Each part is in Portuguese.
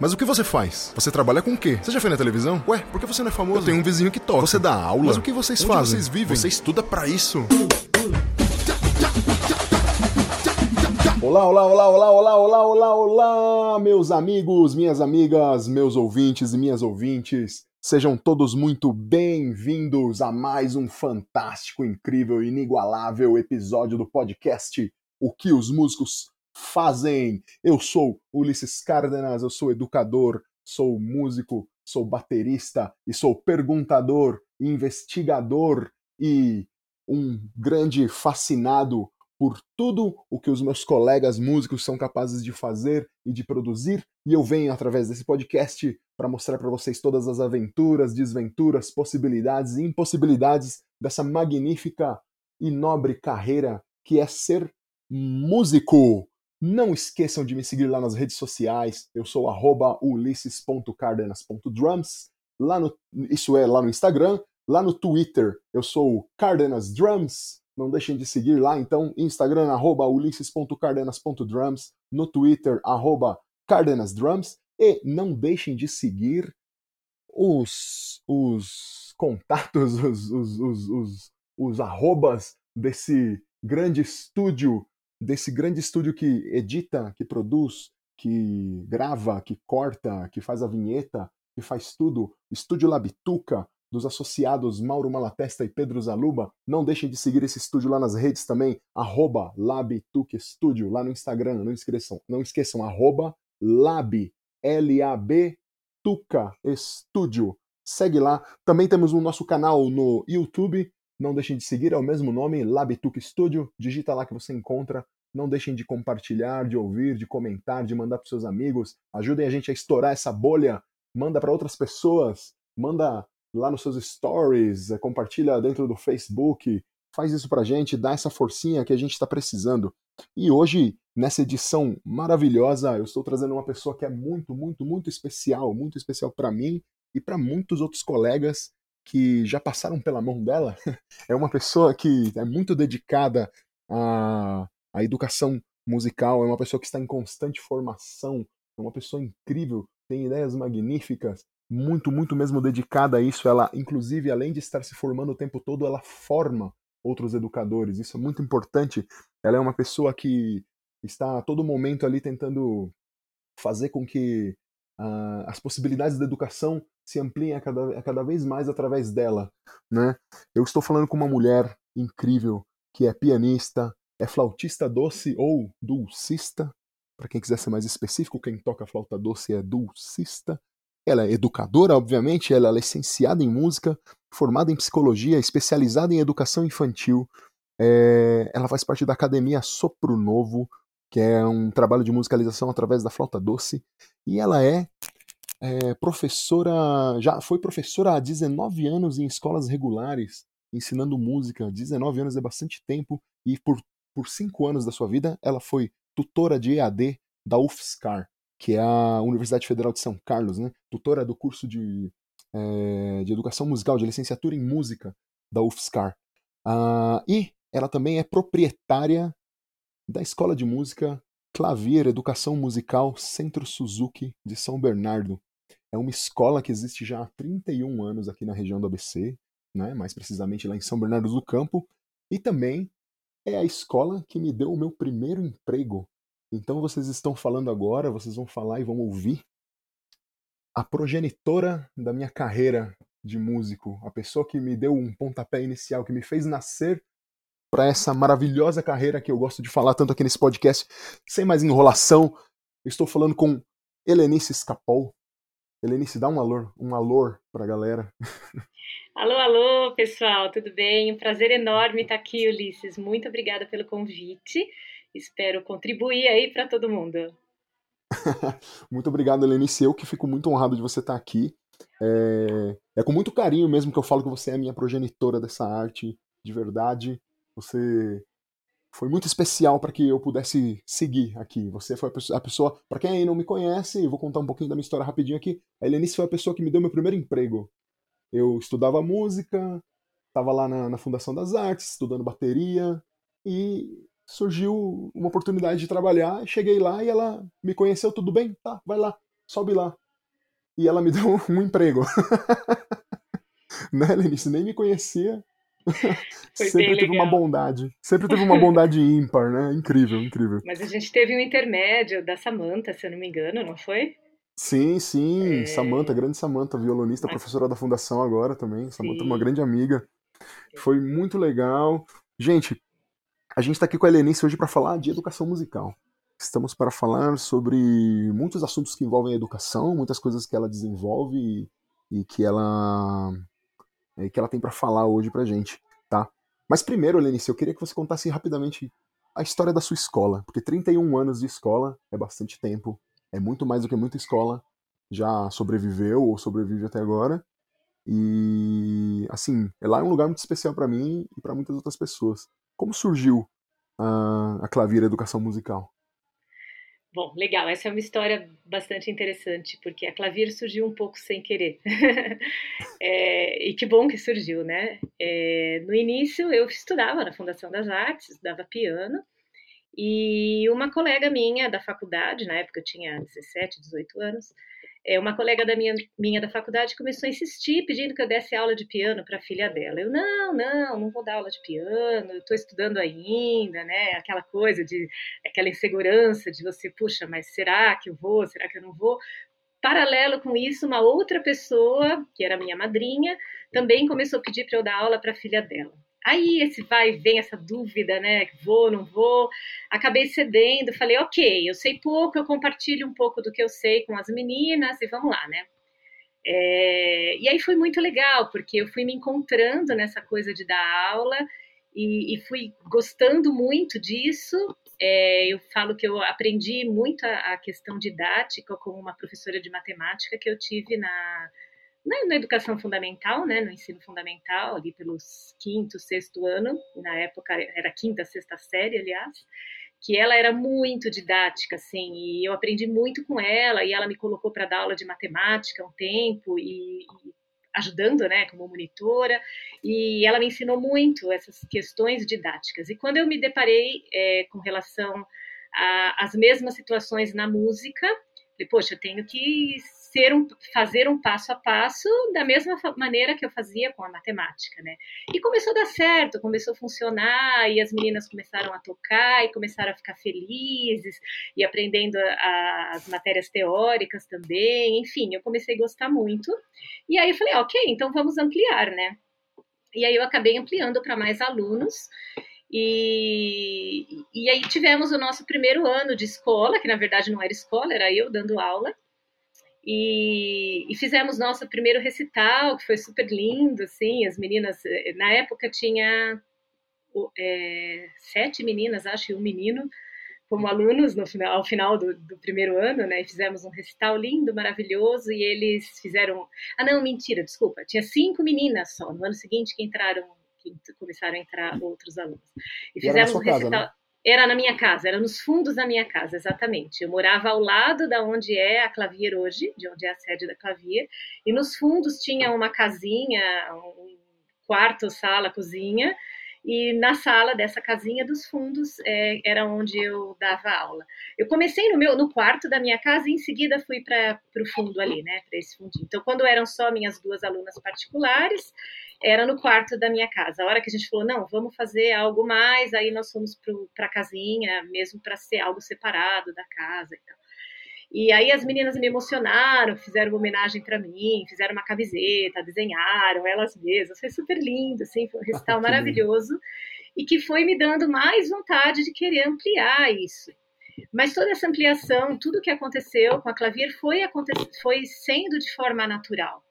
Mas o que você faz? Você trabalha com o quê? Você já foi na televisão? Ué, por que você não é famoso? Eu tenho um vizinho que toca. Você dá aula? Mas o que vocês Onde fazem? vocês vivem? Você estuda pra isso? Olá, olá, olá, olá, olá, olá, olá, olá, meus amigos, minhas amigas, meus ouvintes e minhas ouvintes. Sejam todos muito bem-vindos a mais um fantástico, incrível, inigualável episódio do podcast O que os músicos fazem. Eu sou Ulisses Cárdenas, eu sou educador, sou músico, sou baterista e sou perguntador, investigador e um grande fascinado por tudo o que os meus colegas músicos são capazes de fazer e de produzir, e eu venho através desse podcast para mostrar para vocês todas as aventuras, desventuras, possibilidades e impossibilidades dessa magnífica e nobre carreira que é ser músico. Não esqueçam de me seguir lá nas redes sociais. Eu sou ulisses.cardenas.drums. Lá no, isso é lá no Instagram. Lá no Twitter, eu sou Cardenas Drums. Não deixem de seguir lá, então, Instagram, arroba ulisses.cardenas.drums, no Twitter, arroba cardenasdrums, e não deixem de seguir os, os contatos, os, os, os, os, os arrobas desse grande estúdio, desse grande estúdio que edita, que produz, que grava, que corta, que faz a vinheta, que faz tudo, Estúdio Labituca, dos associados Mauro Malatesta e Pedro Zaluba. Não deixem de seguir esse estúdio lá nas redes também, arroba Studio, lá no Instagram, não esqueçam, não esqueçam, arroba Lab, L-A-B, Tuca Estúdio. Segue lá. Também temos o nosso canal no YouTube, não deixem de seguir, é o mesmo nome, Labituca Studio, digita lá que você encontra. Não deixem de compartilhar, de ouvir, de comentar, de mandar para seus amigos. Ajudem a gente a estourar essa bolha. Manda para outras pessoas. Manda lá nos seus stories, compartilha dentro do Facebook, faz isso pra gente, dá essa forcinha que a gente está precisando. E hoje, nessa edição maravilhosa, eu estou trazendo uma pessoa que é muito, muito, muito especial, muito especial para mim e para muitos outros colegas que já passaram pela mão dela. É uma pessoa que é muito dedicada à, à educação musical, é uma pessoa que está em constante formação, é uma pessoa incrível, tem ideias magníficas, muito, muito mesmo dedicada a isso. Ela, inclusive, além de estar se formando o tempo todo, ela forma outros educadores. Isso é muito importante. Ela é uma pessoa que está a todo momento ali tentando fazer com que as possibilidades da educação se ampliem a cada, a cada vez mais através dela. Né? Eu estou falando com uma mulher incrível que é pianista, é flautista doce ou dulcista. Para quem quiser ser mais específico, quem toca flauta doce é dulcista. Ela é educadora, obviamente, ela é licenciada em música, formada em psicologia, especializada em educação infantil. É, ela faz parte da Academia Sopro Novo, que é um trabalho de musicalização através da flauta doce. E ela é, é professora, já foi professora há 19 anos em escolas regulares, ensinando música. 19 anos é bastante tempo. E por, por 5 anos da sua vida, ela foi tutora de EAD da UFSCar, que é a Universidade Federal de São Carlos, né? tutora do curso de, é, de Educação Musical, de licenciatura em Música da UFSCar. Uh, e ela também é proprietária da Escola de Música Clavier Educação Musical Centro Suzuki de São Bernardo. É uma escola que existe já há 31 anos aqui na região do ABC, né? mais precisamente lá em São Bernardo do Campo, e também é a escola que me deu o meu primeiro emprego então vocês estão falando agora, vocês vão falar e vão ouvir a progenitora da minha carreira de músico, a pessoa que me deu um pontapé inicial, que me fez nascer para essa maravilhosa carreira que eu gosto de falar tanto aqui nesse podcast. Sem mais enrolação, estou falando com Helenice Escapol. Helenice, dá um alô, um alô para a galera. Alô, alô, pessoal, tudo bem? Um prazer enorme estar aqui, Ulisses. Muito obrigada pelo convite espero contribuir aí para todo mundo. muito obrigado, Helenice. Eu que fico muito honrado de você estar aqui. É... é, com muito carinho mesmo que eu falo que você é a minha progenitora dessa arte, de verdade. Você foi muito especial para que eu pudesse seguir aqui. Você foi a pessoa, para quem aí não me conhece, eu vou contar um pouquinho da minha história rapidinho aqui. A Helenice foi a pessoa que me deu meu primeiro emprego. Eu estudava música, estava lá na, na Fundação das Artes, estudando bateria, e surgiu uma oportunidade de trabalhar, cheguei lá e ela me conheceu, tudo bem? Tá, vai lá. sobe lá. E ela me deu um emprego. né, Lenice? Nem me conhecia. sempre teve uma bondade. Sempre teve uma bondade ímpar, né? Incrível, incrível. Mas a gente teve um intermédio da Samanta, se eu não me engano, não foi? Sim, sim. É... Samanta, grande Samanta, violonista, Mas... professora da fundação agora também. Samanta, uma grande amiga. Foi muito legal. Gente, a gente está aqui com a Helenice hoje para falar de educação musical. Estamos para falar sobre muitos assuntos que envolvem a educação, muitas coisas que ela desenvolve e que ela e que ela tem para falar hoje para gente, tá? Mas primeiro, Helenice, eu queria que você contasse rapidamente a história da sua escola, porque 31 anos de escola é bastante tempo, é muito mais do que muita escola já sobreviveu ou sobrevive até agora. E assim, lá é um lugar muito especial para mim e para muitas outras pessoas. Como surgiu a, a Educação Musical? Bom, legal. Essa é uma história bastante interessante, porque a Clavir surgiu um pouco sem querer. é, e que bom que surgiu, né? É, no início, eu estudava na Fundação das Artes, estudava piano, e uma colega minha da faculdade, na época eu tinha 17, 18 anos, é, uma colega da minha, minha da faculdade começou a insistir, pedindo que eu desse aula de piano para a filha dela. Eu, não, não, não vou dar aula de piano, estou estudando ainda, né? Aquela coisa de, aquela insegurança de você, puxa, mas será que eu vou, será que eu não vou? Paralelo com isso, uma outra pessoa, que era minha madrinha, também começou a pedir para eu dar aula para a filha dela. Aí esse vai e vem essa dúvida, né? Vou, não vou. Acabei cedendo, falei, ok, eu sei pouco, eu compartilho um pouco do que eu sei com as meninas e vamos lá, né? É, e aí foi muito legal, porque eu fui me encontrando nessa coisa de dar aula e, e fui gostando muito disso. É, eu falo que eu aprendi muito a, a questão didática com uma professora de matemática que eu tive na, na, na, educação fundamental, né, no ensino fundamental, ali pelos quinto, sexto ano, na época era quinta, sexta série, aliás, que ela era muito didática, assim, e eu aprendi muito com ela, e ela me colocou para dar aula de matemática um tempo, e, e, ajudando, né, como monitora, e ela me ensinou muito essas questões didáticas. E quando eu me deparei é, com relação às mesmas situações na música, falei, poxa, eu tenho que ser um, fazer um passo a passo da mesma maneira que eu fazia com a matemática, né? E começou a dar certo, começou a funcionar, e as meninas começaram a tocar e começaram a ficar felizes e aprendendo a, as matérias teóricas também, enfim, eu comecei a gostar muito. E aí eu falei, ok, então vamos ampliar, né? E aí eu acabei ampliando para mais alunos. E, e aí tivemos o nosso primeiro ano de escola, que na verdade não era escola, era eu dando aula. E, e, fizemos nosso primeiro recital, que foi super lindo, assim, as meninas, eh, na época tinha é, sete meninas, acho, e um menino, como alunos no final, ao final do, do, primeiro ano, né, e fizemos um recital lindo, maravilhoso, e eles fizeram, ah não, mentira, desculpa, tinha cinco meninas só, no ano seguinte que entraram, que começaram a entrar outros alunos. E fizemos e um recital... Casa, né? Era na minha casa, era nos fundos da minha casa, exatamente. Eu morava ao lado da onde é a Clavier hoje, de onde é a sede da Clavier, e nos fundos tinha uma casinha, um quarto, sala, cozinha, e na sala dessa casinha dos fundos é, era onde eu dava aula. Eu comecei no meu no quarto da minha casa e em seguida fui para o fundo ali, né, para esse fundinho. Então, quando eram só minhas duas alunas particulares, era no quarto da minha casa. A hora que a gente falou, não, vamos fazer algo mais, aí nós fomos para a casinha, mesmo para ser algo separado da casa e tal. E aí as meninas me emocionaram, fizeram uma homenagem para mim, fizeram uma camiseta, desenharam elas mesmas. Foi super lindo, assim, foi um recital ah, maravilhoso e que foi me dando mais vontade de querer ampliar isso. Mas toda essa ampliação, tudo que aconteceu com a Clavier foi, foi sendo de forma natural.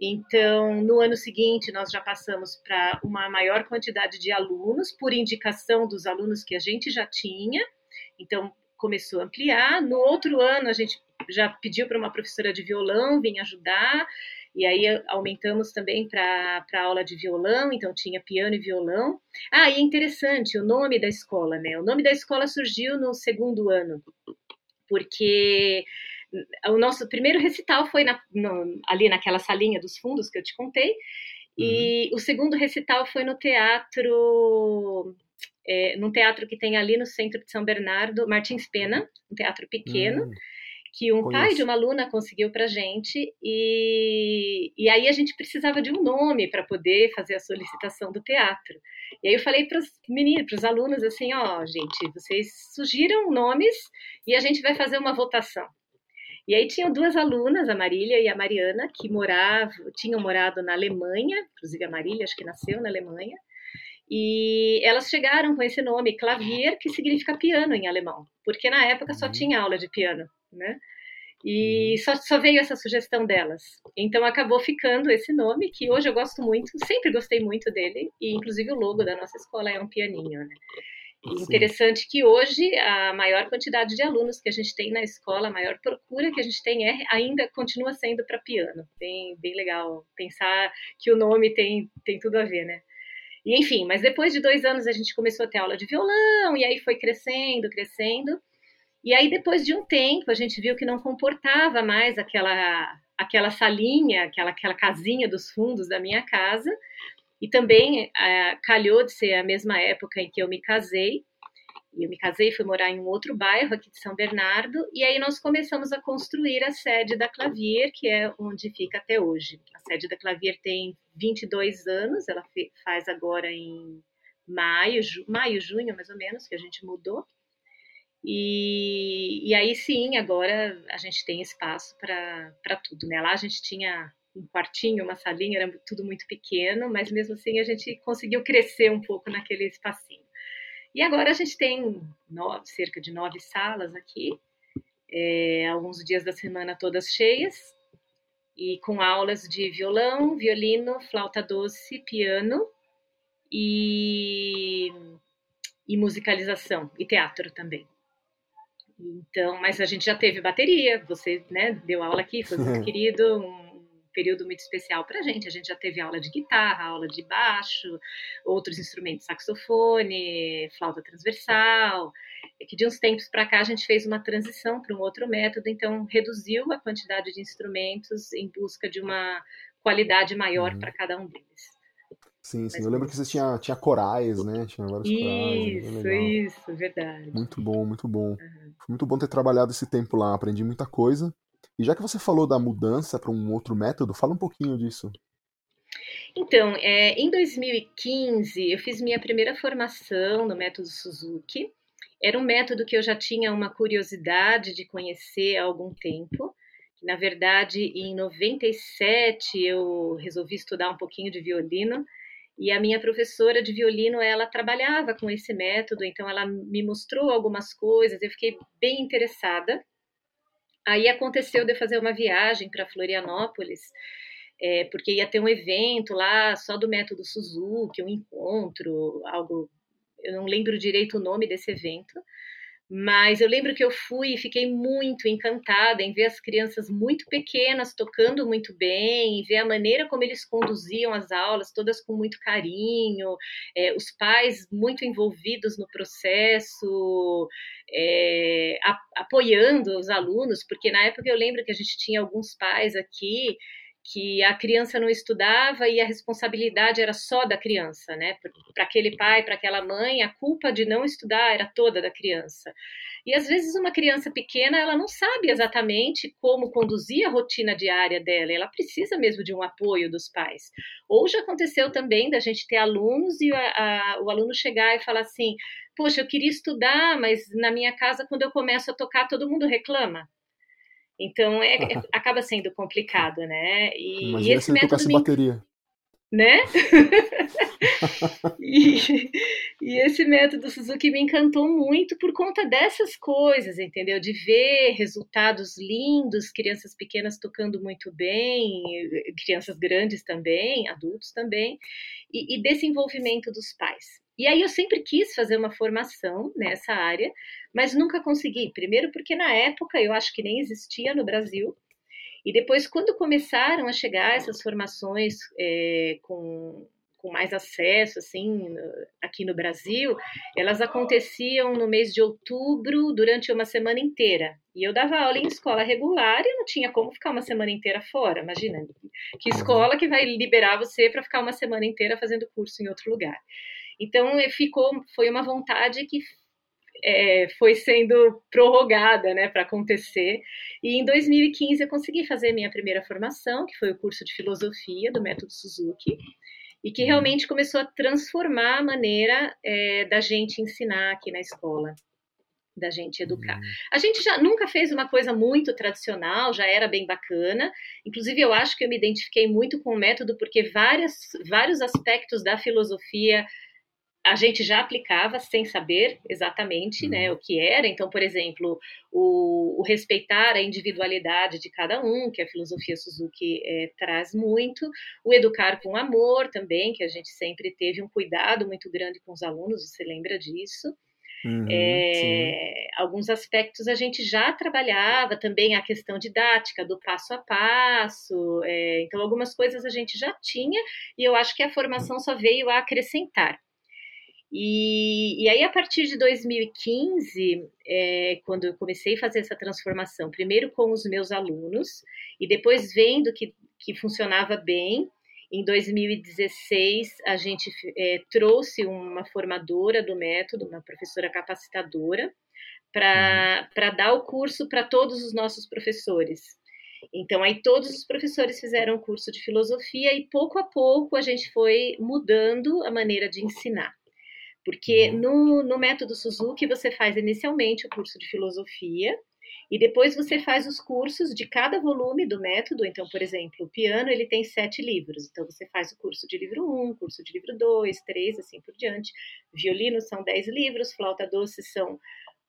Então, no ano seguinte, nós já passamos para uma maior quantidade de alunos, por indicação dos alunos que a gente já tinha. Então, começou a ampliar. No outro ano, a gente já pediu para uma professora de violão vir ajudar, e aí aumentamos também para aula de violão, então tinha piano e violão. Ah, e é interessante o nome da escola, né? O nome da escola surgiu no segundo ano, porque o nosso primeiro recital foi na, no, ali naquela salinha dos fundos que eu te contei, e uhum. o segundo recital foi no teatro é, num teatro que tem ali no centro de São Bernardo, Martins Pena, um teatro pequeno, uhum. que um Conheço. pai de uma aluna conseguiu para gente e, e aí a gente precisava de um nome para poder fazer a solicitação do teatro. E aí eu falei para os meninos, para os alunos assim, ó, oh, gente, vocês sugiram nomes e a gente vai fazer uma votação. E aí tinham duas alunas, a Marília e a Mariana, que moravam, tinham morado na Alemanha, inclusive a Marília acho que nasceu na Alemanha, e elas chegaram com esse nome, clavier, que significa piano em alemão, porque na época só uhum. tinha aula de piano né? E uhum. só, só, veio essa sugestão delas. Então acabou ficando esse nome, que hoje eu gosto muito, sempre gostei muito dele, e inclusive o logo da nossa escola é um pianinho, né? Interessante que hoje a maior quantidade de alunos que a gente tem na escola, a maior procura que a gente tem é, ainda continua sendo para piano. Bem, bem legal pensar que o nome tem, tem tudo a ver, né? E, enfim, mas depois de dois anos a gente começou a ter aula de violão, e aí foi crescendo, crescendo. E aí, depois de um tempo, a gente viu que não comportava mais aquela, aquela salinha, aquela, aquela casinha dos fundos da minha casa. E também calhou de ser a mesma época em que eu me casei. E eu me casei e fui morar em um outro bairro aqui de São Bernardo. E aí nós começamos a construir a sede da Clavier, que é onde fica até hoje. A sede da Clavier tem 22 anos, ela faz agora em maio, maio, junho mais ou menos, que a gente mudou. E, e aí sim, agora a gente tem espaço para tudo. Né? Lá a gente tinha um quartinho, uma salinha, era tudo muito pequeno, mas mesmo assim a gente conseguiu crescer um pouco naquele espacinho. E agora a gente tem nove, cerca de nove salas aqui, é, alguns dias da semana todas cheias, e com aulas de violão, violino, flauta doce, piano e, e musicalização, e teatro também. Então, mas a gente já teve bateria, você né, deu aula aqui, foi muito querido, um período muito especial para a gente. A gente já teve aula de guitarra, aula de baixo, outros instrumentos, saxofone, flauta transversal. É que de uns tempos para cá a gente fez uma transição para um outro método, então reduziu a quantidade de instrumentos em busca de uma qualidade maior uhum. para cada um deles. Sim, sim. Mas eu lembro que você tinha, tinha corais, né? Tinha vários isso, corais. Isso, isso, verdade. Muito bom, muito bom. Uhum. Foi muito bom ter trabalhado esse tempo lá, aprendi muita coisa. E já que você falou da mudança para um outro método, fala um pouquinho disso. Então, é, em 2015, eu fiz minha primeira formação no método Suzuki. Era um método que eu já tinha uma curiosidade de conhecer há algum tempo. Na verdade, em 97, eu resolvi estudar um pouquinho de violino e a minha professora de violino, ela trabalhava com esse método, então ela me mostrou algumas coisas, eu fiquei bem interessada. Aí aconteceu de eu fazer uma viagem para Florianópolis, é, porque ia ter um evento lá só do método Suzuki, um encontro, algo, eu não lembro direito o nome desse evento, mas eu lembro que eu fui e fiquei muito encantada em ver as crianças muito pequenas tocando muito bem, ver a maneira como eles conduziam as aulas, todas com muito carinho, é, os pais muito envolvidos no processo, é, a, apoiando os alunos, porque na época eu lembro que a gente tinha alguns pais aqui que a criança não estudava e a responsabilidade era só da criança, né? Para aquele pai, para aquela mãe, a culpa de não estudar era toda da criança. E às vezes uma criança pequena, ela não sabe exatamente como conduzir a rotina diária dela, ela precisa mesmo de um apoio dos pais. Ou já aconteceu também da gente ter alunos e a, a, o aluno chegar e falar assim: Poxa, eu queria estudar, mas na minha casa, quando eu começo a tocar, todo mundo reclama. Então é, é, acaba sendo complicado, né? E, Imagina e esse se método tocasse me... bateria. Né? e, e, esse método Suzuki me encantou muito por conta dessas coisas, entendeu? De ver resultados lindos, crianças pequenas tocando muito bem, crianças grandes também, adultos também, e, e desse envolvimento dos pais. E aí eu sempre quis fazer uma formação nessa área, mas nunca consegui. Primeiro porque na época eu acho que nem existia no Brasil. E depois, quando começaram a chegar essas formações é, com, com mais acesso, assim, aqui no Brasil, elas aconteciam no mês de outubro, durante uma semana inteira. E eu dava aula em escola regular e não tinha como ficar uma semana inteira fora. Imagina, que escola que vai liberar você para ficar uma semana inteira fazendo curso em outro lugar. Então, ficou, foi uma vontade que é, foi sendo prorrogada né, para acontecer. E em 2015 eu consegui fazer minha primeira formação, que foi o curso de filosofia do método Suzuki, e que realmente começou a transformar a maneira é, da gente ensinar aqui na escola da gente educar. Uhum. A gente já nunca fez uma coisa muito tradicional, já era bem bacana. Inclusive, eu acho que eu me identifiquei muito com o método, porque várias, vários aspectos da filosofia a gente já aplicava sem saber exatamente né, uhum. o que era. Então, por exemplo, o, o, respeitar a individualidade de cada um, que a filosofia Suzuki é, traz muito, o educar com amor também, que a gente sempre teve um cuidado muito grande com os alunos, você lembra disso? Uhum, é, alguns aspectos a gente já trabalhava também a questão didática do passo a passo, é, então algumas coisas a gente já tinha e eu acho que a formação só veio a acrescentar. E, e aí, a partir de 2015, é, quando eu comecei a fazer essa transformação, primeiro com os meus alunos, e depois vendo que, que funcionava bem, em 2016, a gente é, trouxe uma formadora do método, uma professora capacitadora, para uhum. dar o curso para todos os nossos professores. Então, aí todos os professores fizeram o curso de filosofia e pouco a pouco a gente foi mudando a maneira de ensinar. Porque uhum. no, no método Suzuki você faz inicialmente o curso de filosofia, e depois você faz os cursos de cada volume do método. Então, por exemplo, o piano ele tem sete livros. Então, você faz o curso de livro um, curso de livro dois, três, assim por diante. Violino são dez livros, flauta doce são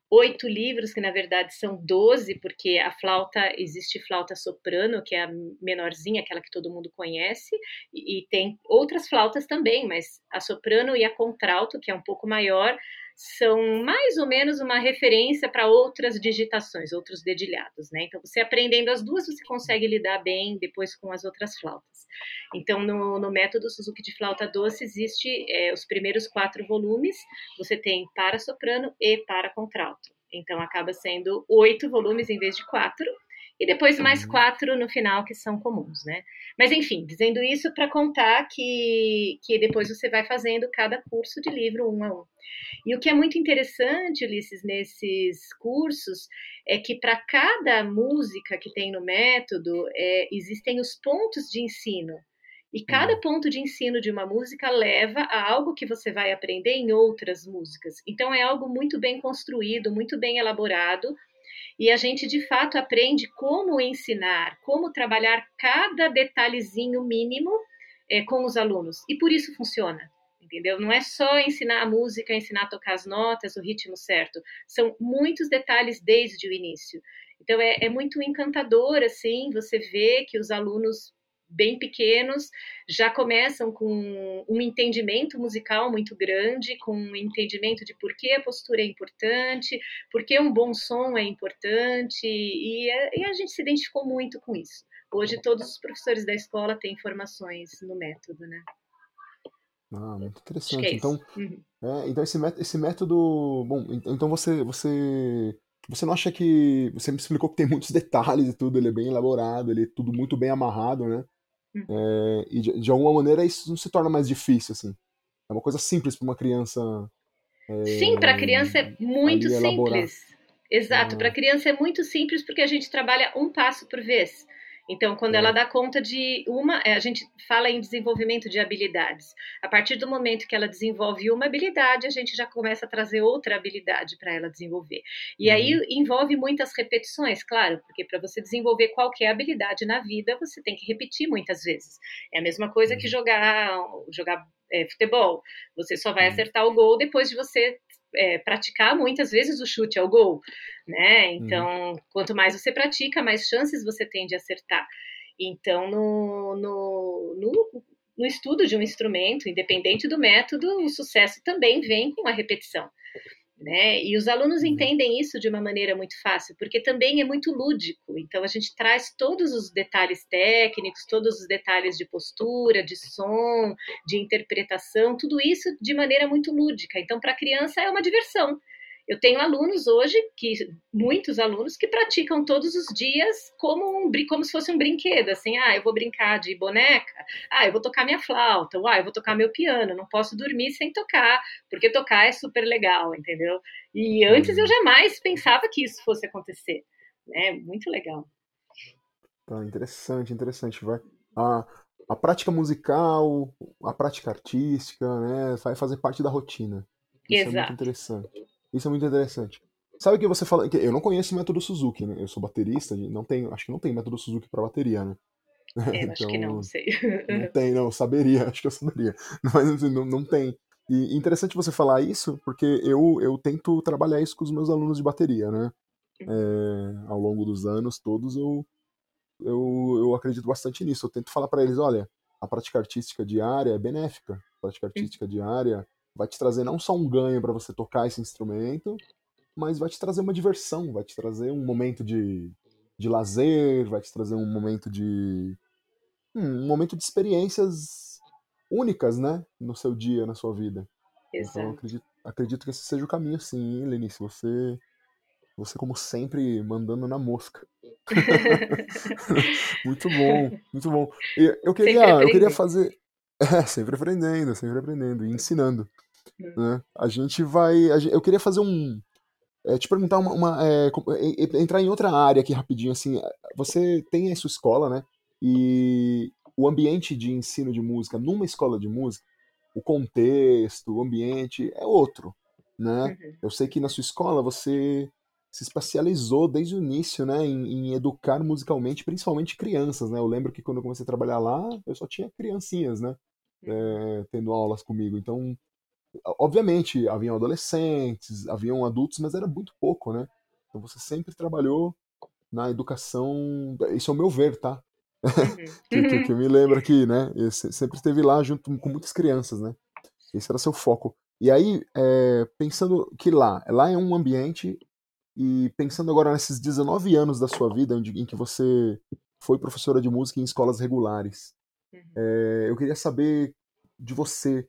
oito livros, que na verdade são doze, porque a flauta, existe flauta soprano, que é a menorzinha, aquela que todo mundo conhece, e, e tem outras flautas também, mas a soprano e a contralto, que é um pouco maior, são mais ou menos uma referência para outras digitações, outros dedilhados, né? Então, você aprendendo as duas, você consegue lidar bem depois com as outras flautas. Então, no, no método Suzuki de flauta doce, existe é, os primeiros quatro volumes, você tem para soprano e para contralto. Então, acaba sendo oito volumes em vez de quatro, e depois mais uhum. quatro no final que são comuns, né? Mas enfim, dizendo isso para contar que, que depois você vai fazendo cada curso de livro um a um. E o que é muito interessante, Ulisses, nesses cursos, é que para cada música que tem no método, é, existem os pontos de ensino. E cada uhum. ponto de ensino de uma música leva a algo que você vai aprender em outras músicas. Então é algo muito bem construído, muito bem elaborado, e a gente de fato aprende como ensinar, como trabalhar cada detalhezinho mínimo é, com os alunos. E por isso funciona entendeu? Não é só ensinar a música, ensinar a tocar as notas, o ritmo certo. São muitos detalhes desde o início. Então é, é muito encantador, assim, você vê que os alunos bem pequenos já começam com um entendimento musical muito grande, com um entendimento de por que a postura é importante, por que um bom som é importante, e, e a gente se identificou muito com isso. Hoje todos os professores da escola têm formações no método, né? Ah, muito interessante. É então, uhum. é, então esse, método, esse método, bom, então você, você, você não acha que, você me explicou que tem muitos detalhes e tudo, ele é bem elaborado, ele é tudo muito bem amarrado, né? Uhum. É, e de, de, alguma maneira isso não se torna mais difícil, assim. É uma coisa simples para uma criança. É, Sim, para a criança é muito simples. Exato, para a criança é muito simples porque a gente trabalha um passo por vez. Então, quando é. ela dá conta de uma, é, a gente fala em desenvolvimento de habilidades. A partir do momento que ela desenvolve uma habilidade, a gente já começa a trazer outra habilidade para ela desenvolver. E uhum. aí envolve muitas repetições, claro, porque para você desenvolver qualquer habilidade na vida, você tem que repetir muitas vezes. É a mesma coisa uhum. que jogar, jogar é, futebol. Você só vai uhum. acertar o gol depois de você é, praticar muitas vezes o chute ao gol, né? Então, uhum. quanto mais você pratica, mais chances você tem de acertar. Então, no, no, no, no estudo de um instrumento, independente do método, o sucesso também vem com a repetição. Né? E os alunos uhum. entendem isso de uma maneira muito fácil, porque também é muito lúdico. Então a gente traz todos os detalhes técnicos, todos os detalhes de postura, de som, de interpretação, tudo isso de maneira muito lúdica. Então para a criança é uma diversão. Eu tenho alunos hoje, que muitos alunos, que praticam todos os dias como, um, como se fosse um brinquedo, assim, ah, eu vou brincar de boneca, ah, eu vou tocar minha flauta, ah, eu vou tocar meu piano, não posso dormir sem tocar, porque tocar é super legal, entendeu? E antes eu uhum. jamais pensava que isso fosse acontecer, né? Muito legal. Tá, interessante, interessante. Vai. A, a prática musical, a prática artística, né, vai fazer parte da rotina. Isso Exato. é muito interessante. Isso é muito interessante. Sabe que você fala. Eu não conheço o método Suzuki, né? Eu sou baterista, não tenho, acho que não tem método Suzuki para bateria, né? É, então, acho que não, não sei. Não tem, não, saberia, acho que eu saberia. Mas não, não tem. E interessante você falar isso, porque eu, eu tento trabalhar isso com os meus alunos de bateria, né? Uhum. É, ao longo dos anos todos eu, eu, eu acredito bastante nisso. Eu tento falar para eles, olha, a prática artística diária é benéfica. A prática artística diária vai te trazer não só um ganho para você tocar esse instrumento, mas vai te trazer uma diversão, vai te trazer um momento de, de lazer, vai te trazer um momento de. Hum, um momento de experiências únicas, né? No seu dia, na sua vida. Exato. Então, acredito, acredito que esse seja o caminho, sim, Lenice. Você, você, como sempre, mandando na mosca. muito bom, muito bom. eu queria, eu queria fazer. É, sempre aprendendo, sempre aprendendo e ensinando. Né? A gente vai. A gente, eu queria fazer um. É, te perguntar uma. uma é, entrar em outra área aqui rapidinho. Assim, você tem a sua escola, né? E o ambiente de ensino de música numa escola de música, o contexto, o ambiente é outro. Né? Uhum. Eu sei que na sua escola você se especializou desde o início, né, em, em, educar musicalmente, principalmente crianças, né? Eu lembro que quando eu comecei a trabalhar lá, eu só tinha criancinhas, né, é, tendo aulas comigo. Então, obviamente, haviam adolescentes, haviam adultos, mas era muito pouco, né? Então você sempre trabalhou na educação, isso é o meu ver, tá? Uhum. que, que, que, me lembro aqui, né? Sempre esteve lá junto com muitas crianças, né? Esse era seu foco. E aí, é, pensando que lá, lá é um ambiente, e pensando agora nesses 19 anos da sua vida, onde, em que você foi professora de música em escolas regulares, uhum. é, eu queria saber de você,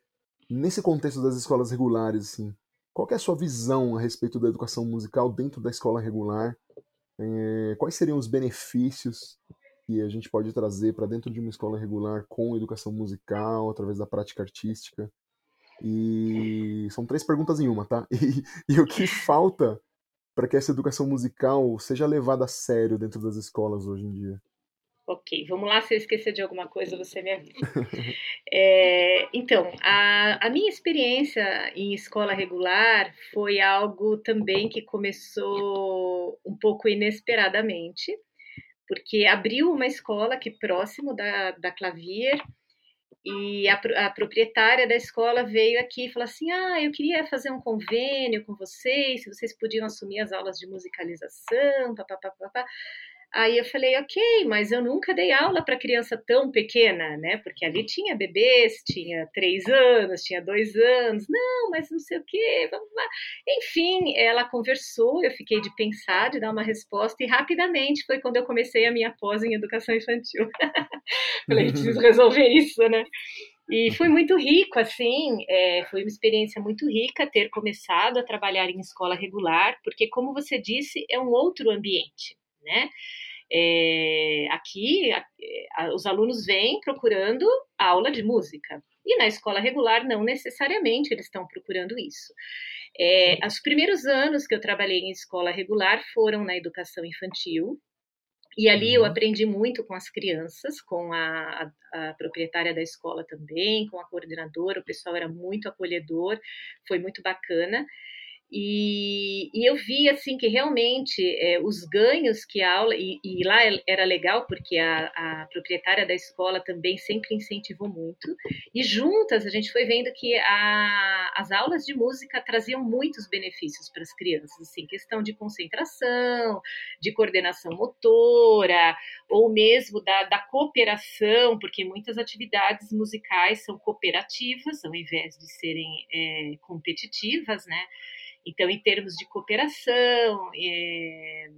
Nesse contexto das escolas regulares, assim, qual é a sua visão a respeito da educação musical dentro da escola regular? É, quais seriam os benefícios que a gente pode trazer para dentro de uma escola regular com educação musical, através da prática artística? E são três perguntas em uma, tá? E, e o que falta para que essa educação musical seja levada a sério dentro das escolas hoje em dia? Ok, vamos lá. Se eu esquecer de alguma coisa, você me avisa. É, então, a, a, minha experiência em escola regular foi algo também que começou um pouco inesperadamente, porque abriu uma escola aqui próximo da, da Clavier e a, a, proprietária da escola veio aqui e falou assim: Ah, eu queria fazer um convênio com vocês, se vocês podiam assumir as aulas de musicalização, papapá. Papá. Aí eu falei, ok, mas eu nunca dei aula para criança tão pequena, né? Porque ali tinha bebês, tinha três anos, tinha dois anos, não, mas não sei o quê, vamos lá. Enfim, ela conversou, eu fiquei de pensar, de dar uma resposta, e rapidamente foi quando eu comecei a minha pós em educação infantil. falei, preciso resolver isso, né? E foi muito rico, assim, é, foi uma experiência muito rica ter começado a trabalhar em escola regular, porque, como você disse, é um outro ambiente né? É, aqui a, a, os alunos vêm procurando aula de música e na escola regular não necessariamente eles estão procurando isso. É, os primeiros anos que eu trabalhei em escola regular foram na educação infantil, e ali eu uhum. aprendi muito com as crianças, com a, a, a, proprietária da escola também, com a coordenadora, o pessoal era muito acolhedor, foi muito bacana. E, e, eu vi assim que realmente é, os ganhos que a aula e, e lá era legal porque a, a, proprietária da escola também sempre incentivou muito. E juntas a gente foi vendo que a, as aulas de música traziam muitos benefícios para as crianças assim questão de concentração de coordenação motora ou mesmo da, da cooperação porque muitas atividades musicais são cooperativas ao invés de serem é, competitivas né então, em termos de cooperação, é,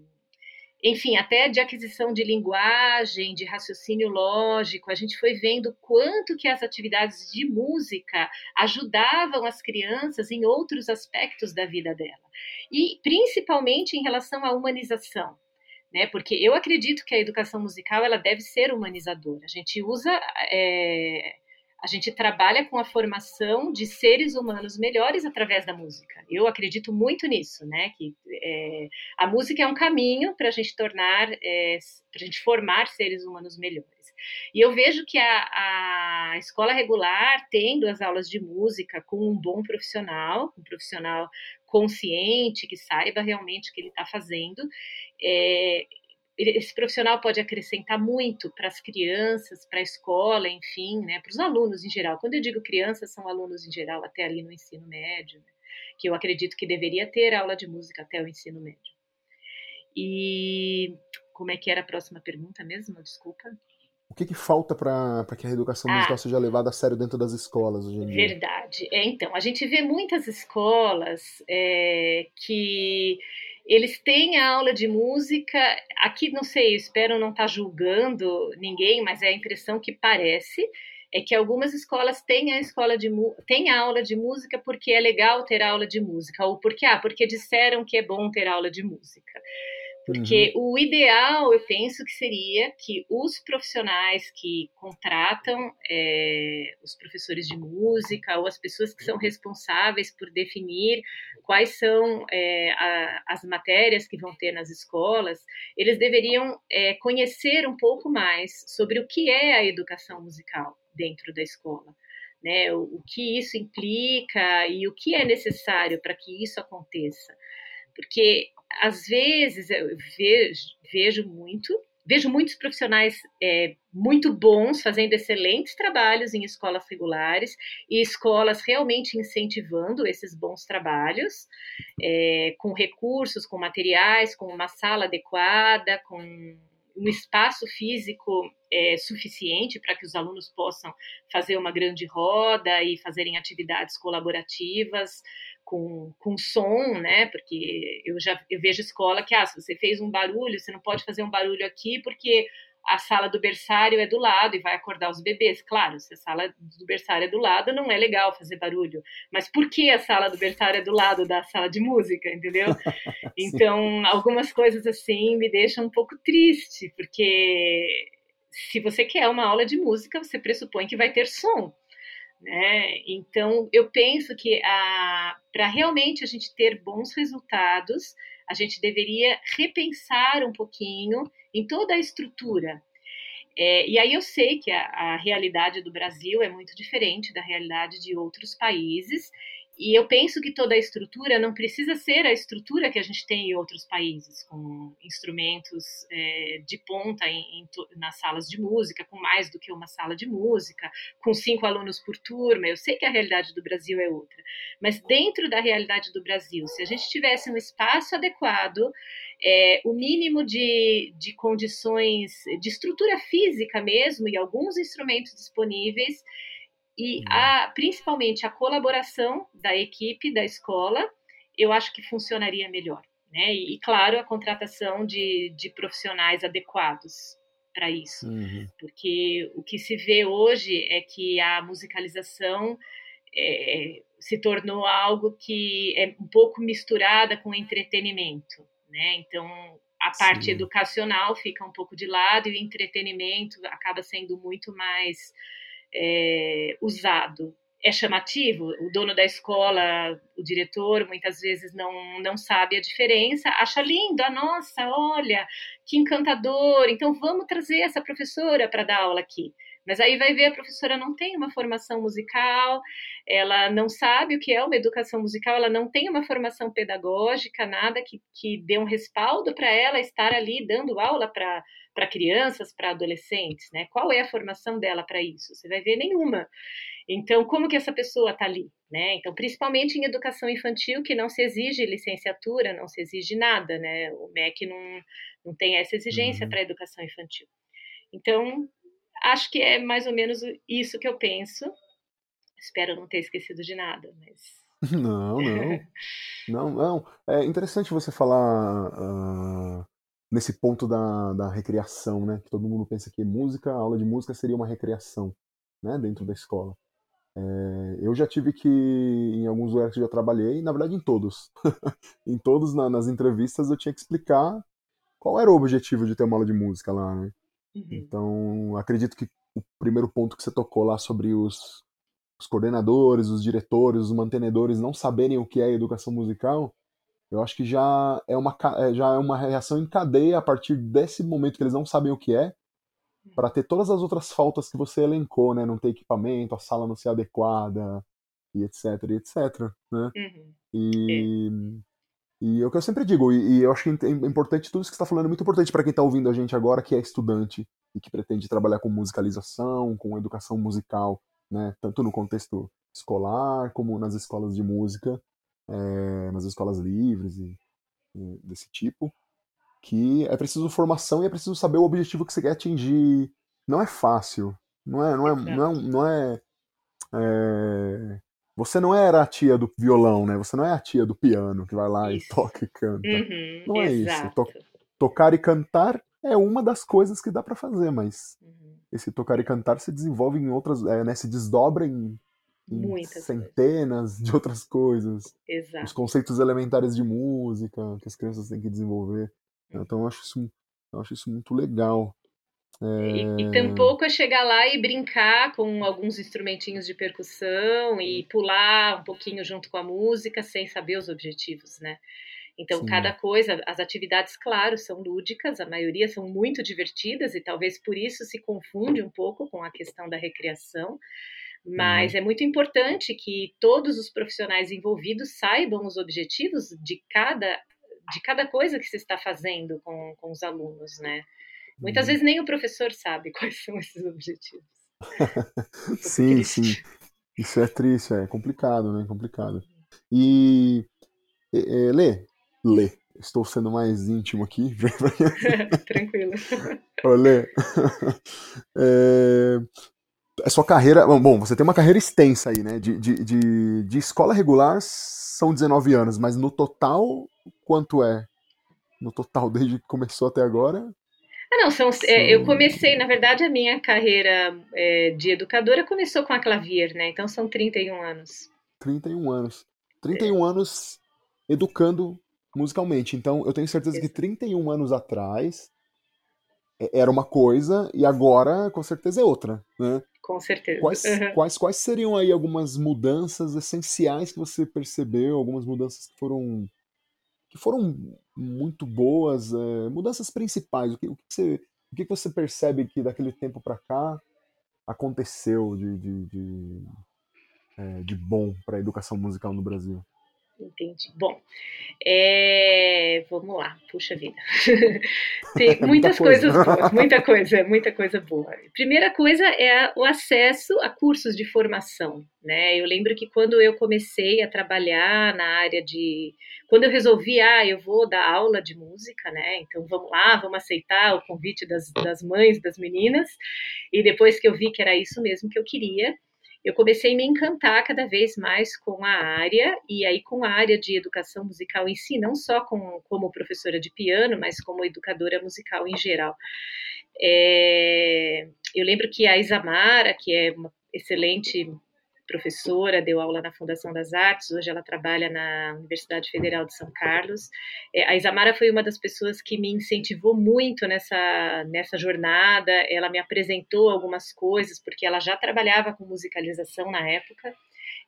enfim, até de aquisição de linguagem, de raciocínio lógico, a gente foi vendo quanto que as atividades de música ajudavam as crianças em outros aspectos da vida dela. E principalmente em relação à humanização. Né, porque eu acredito que a educação musical ela deve ser humanizadora. A gente usa é, a gente trabalha com a formação de seres humanos melhores através da música. Eu acredito muito nisso, né? Que é, a música é um caminho para a gente tornar, é, para a gente formar seres humanos melhores. E eu vejo que a, a escola regular, tendo as aulas de música com um bom profissional, um profissional consciente, que saiba realmente o que ele está fazendo, é, esse profissional pode acrescentar muito para as crianças, para a escola, enfim, né, para os alunos em geral. Quando eu digo crianças, são alunos em geral, até ali no ensino médio, né, que eu acredito que deveria ter aula de música até o ensino médio. E como é que era a próxima pergunta mesmo? Desculpa. O que, que falta para que a educação musical ah, seja levada a sério dentro das escolas hoje em dia? Verdade. É, então, a gente vê muitas escolas é, que eles têm a aula de música. Aqui, não sei, espero não estar tá julgando ninguém, mas é a impressão que parece é que algumas escolas têm a escola de têm aula de música porque é legal ter aula de música ou porque ah, porque disseram que é bom ter aula de música. Porque uhum. o ideal, eu penso que seria que os profissionais que contratam é, os professores de música ou as pessoas que são responsáveis por definir quais são é, a, as matérias que vão ter nas escolas, eles deveriam é, conhecer um pouco mais sobre o que é a educação musical dentro da escola. Né, o, o que isso implica e o que é necessário para que isso aconteça. Porque às vezes eu vejo, vejo muito, vejo muitos profissionais é, muito bons fazendo excelentes trabalhos em escolas regulares e escolas realmente incentivando esses bons trabalhos, é, com recursos, com materiais, com uma sala adequada, com um espaço físico é, suficiente para que os alunos possam fazer uma grande roda e fazerem atividades colaborativas com, com som, né? Porque eu já eu vejo escola que, ah, se você fez um barulho, você não pode fazer um barulho aqui porque a sala do berçário é do lado e vai acordar os bebês. Claro, se a sala do berçário é do lado, não é legal fazer barulho. Mas por que a sala do berçário é do lado da sala de música, entendeu? Então, algumas coisas assim me deixam um pouco triste, porque se você quer uma aula de música, você pressupõe que vai ter som. Né? Então, eu penso que para realmente a gente ter bons resultados, a gente deveria repensar um pouquinho em toda a estrutura. É, e aí eu sei que a, a realidade do Brasil é muito diferente da realidade de outros países, e eu penso que toda a estrutura não precisa ser a estrutura que a gente tem em outros países, com instrumentos é, de ponta em, em, nas salas de música, com mais do que uma sala de música, com cinco alunos por turma. Eu sei que a realidade do Brasil é outra, mas dentro da realidade do Brasil, se a gente tivesse um espaço adequado, é, o mínimo de, de condições, de estrutura física mesmo, e alguns instrumentos disponíveis, e a, principalmente a colaboração da equipe da escola, eu acho que funcionaria melhor. Né? E, claro, a contratação de, de profissionais adequados para isso. Uhum. Porque o que se vê hoje é que a musicalização é, se tornou algo que é um pouco misturada com entretenimento. Né? Então, a parte Sim. educacional fica um pouco de lado e o entretenimento acaba sendo muito mais é, usado é chamativo, o dono da escola, o diretor, muitas vezes não, não sabe a diferença, acha lindo, a ah, nossa, olha, que encantador, então vamos trazer essa professora para dar aula aqui. Mas aí vai ver a professora não tem uma formação musical, ela não sabe o que é uma educação musical, ela não tem uma formação pedagógica, nada que, que dê um respaldo para ela estar ali dando aula para para crianças, para adolescentes, né? Qual é a formação dela para isso? Você vai ver nenhuma. Então, como que essa pessoa está ali? Né? Então, principalmente em educação infantil, que não se exige licenciatura, não se exige nada, né? O MEC não, não tem essa exigência uhum. para educação infantil. Então, acho que é mais ou menos isso que eu penso. Espero não ter esquecido de nada, mas. Não, não. não, não. É interessante você falar uh, nesse ponto da, da recreação, né? Que todo mundo pensa que música, aula de música seria uma recreação, né? Dentro da escola. É, eu já tive que, em alguns lugares que eu já trabalhei, na verdade em todos, em todos na, nas entrevistas eu tinha que explicar qual era o objetivo de ter uma aula de música lá, né? Uhum. Então, acredito que o primeiro ponto que você tocou lá sobre os, os coordenadores, os diretores, os mantenedores não saberem o que é educação musical, eu acho que já é uma, é, já é uma reação em cadeia a partir desse momento que eles não sabem o que é, para ter todas as outras faltas que você elencou, né? Não ter equipamento, a sala não ser adequada, e etc, e etc, né? Uhum. E, é. E é o que eu sempre digo, e, e eu acho que é importante, tudo isso que você está falando é muito importante para quem está ouvindo a gente agora, que é estudante e que pretende trabalhar com musicalização, com educação musical, né? Tanto no contexto escolar como nas escolas de música é, nas escolas livres e, e, desse tipo, que é preciso formação e é preciso saber o objetivo que você quer atingir. Não é fácil, não é, não é, não é, não é, é você não era a tia do violão, né? Você não é a tia do piano que vai lá isso. e toca e canta. Uhum, não é exato. isso. To tocar e cantar é uma das coisas que dá para fazer, mas uhum. esse tocar e cantar se desenvolve em outras, é, né, se desdobra em Muitas centenas coisas. de outras coisas. Exato. Os conceitos elementares de música que as crianças têm que desenvolver. Hum. Então eu acho isso, eu acho isso muito legal. É... E, e tampouco é chegar lá e brincar com alguns instrumentinhos de percussão e pular um pouquinho junto com a música sem saber os objetivos, né? Então, Sim. cada coisa, as atividades, claro, são lúdicas, a maioria são muito divertidas e talvez por isso se confunde um pouco com a questão da recreação, mas uhum. é muito importante que todos os profissionais envolvidos saibam os objetivos de cada, de cada coisa que se está fazendo com, com os alunos, né? Muitas uhum. vezes nem o professor sabe quais são esses objetivos. sim, sim. Isso é triste, é complicado, né? Complicado. E, é, Lê, Lê, estou sendo mais íntimo aqui. Tranquilo. Lê, é, a sua carreira. Bom, você tem uma carreira extensa aí, né? De, de, de, de, escola regular são 19 anos, mas no total, quanto é? No total, desde que começou até agora? Ah, não, são. É, eu comecei, na verdade, a minha carreira é, de educadora começou com a Clavier, né? Então são 31 anos. 31 anos. 31 é. anos educando musicalmente. Então eu tenho certeza Isso. que 31 anos atrás é, era uma coisa e agora com certeza é outra, né? com certeza. Quais, uhum. quais, quais seriam aí algumas mudanças essenciais que você percebeu, algumas mudanças que foram que foram muito boas, é, mudanças principais, o que, o que, você, o que você percebe que daquele tempo para cá aconteceu de, de, de, é, de bom para a educação musical no Brasil? Entendi. Bom, é... vamos lá, puxa vida. Tem muitas coisas boas, muita coisa, muita coisa boa. Primeira coisa é o acesso a cursos de formação, né? Eu lembro que quando eu comecei a trabalhar na área de, quando eu resolvi, ah, eu vou dar aula de música, né? Então vamos lá, vamos aceitar o convite das, das mães, das meninas. E depois que eu vi que era isso mesmo que eu queria, eu comecei a me encantar cada vez mais com a área, e aí com a área de educação musical em si, não só com, como professora de piano, mas como educadora musical em geral. É, eu lembro que a Isamara, que é uma excelente professora, deu aula na Fundação das Artes, hoje ela trabalha na Universidade Federal de São Carlos. É, a Isamara foi uma das pessoas que me incentivou muito nessa, nessa jornada, ela me apresentou algumas coisas, porque ela já trabalhava com musicalização na época,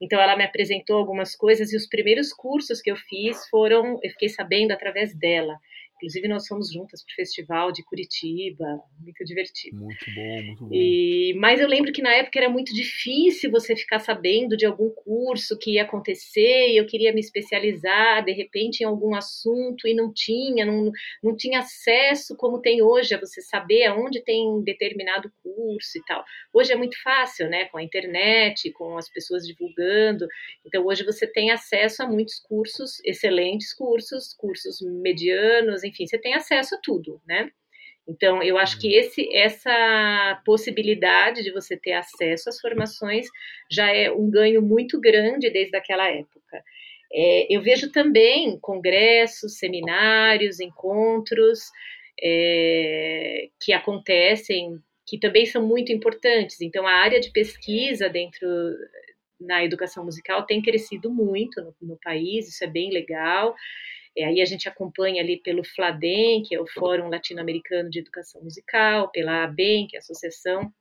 então ela me apresentou algumas coisas e os primeiros cursos que eu fiz foram, eu fiquei sabendo através dela. Inclusive, nós fomos juntas para o festival de Curitiba, muito divertido. Muito bom, muito bom. E, mas eu lembro que na época era muito difícil você ficar sabendo de algum curso que ia acontecer, e eu queria me especializar, de repente, em algum assunto, e não tinha, não, não tinha acesso como tem hoje, a você saber aonde tem determinado curso e tal. Hoje é muito fácil, né, com a internet, com as pessoas divulgando. Então, hoje você tem acesso a muitos cursos, excelentes cursos, cursos medianos, enfim, você tem acesso a tudo, né? Então, eu acho que uhum. esse, essa possibilidade de você ter acesso às formações já é um ganho muito grande desde aquela época. É, eu vejo também congressos, seminários, encontros, é, que acontecem, que também são muito importantes. Então, a área de pesquisa dentro na educação musical tem crescido muito no, no país, isso é bem legal. É, aí a gente acompanha ali pelo FLADEM, que é o Fórum Latino-Americano de Educação Musical, pela ABEM, que é a Associação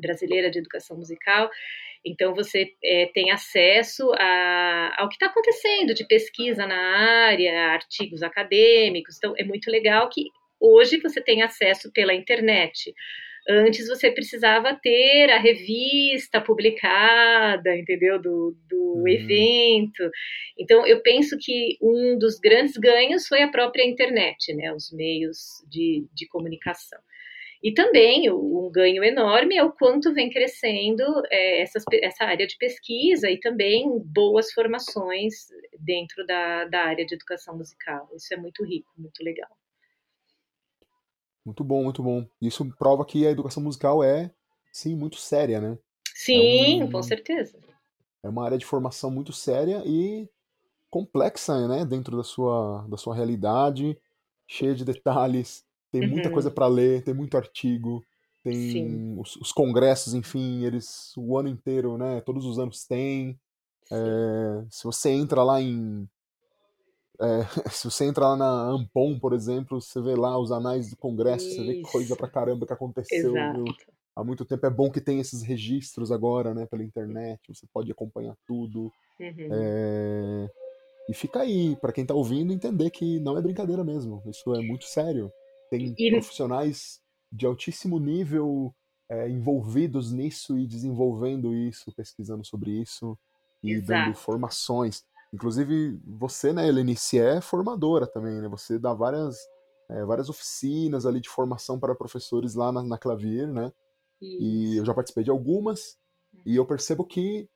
Brasileira de Educação Musical. Então, você é, tem acesso a, ao que está acontecendo de pesquisa na área, artigos acadêmicos. Então, é muito legal que hoje você tem acesso pela internet. Antes você precisava ter a revista publicada, entendeu? Do, do uhum. evento. Então, eu penso que um dos grandes ganhos foi a própria internet, né? Os meios de, de comunicação. E também um ganho enorme é o quanto vem crescendo é, essas, essa área de pesquisa e também boas formações dentro da, da área de educação musical. Isso é muito rico, muito legal. Muito bom, muito bom. Isso prova que a educação musical é, sim, muito séria, né? Sim, é um, com certeza. É uma área de formação muito séria e complexa, né? Dentro da sua, da sua realidade, cheia de detalhes. Tem muita uhum. coisa para ler, tem muito artigo, tem os, os, congressos, enfim, eles o ano inteiro, né? Todos os anos tem. É, se você entra lá em é, se você entra lá na Ampon, por exemplo, você vê lá os anais do Congresso, Isso. você vê coisa pra caramba que aconteceu há muito tempo. É bom que tem esses registros agora, né, pela internet, você pode acompanhar tudo. Uhum. É... E fica aí, para quem tá ouvindo, entender que não é brincadeira mesmo. Isso é muito sério. Tem e... profissionais de altíssimo nível é, envolvidos nisso e desenvolvendo isso, pesquisando sobre isso e Exato. dando formações. Inclusive, você, né, Helenice, é formadora também, né? Você dá várias, é, várias oficinas ali de formação para professores lá na, na Clavier, né? Isso. E eu já participei de algumas, e eu percebo que.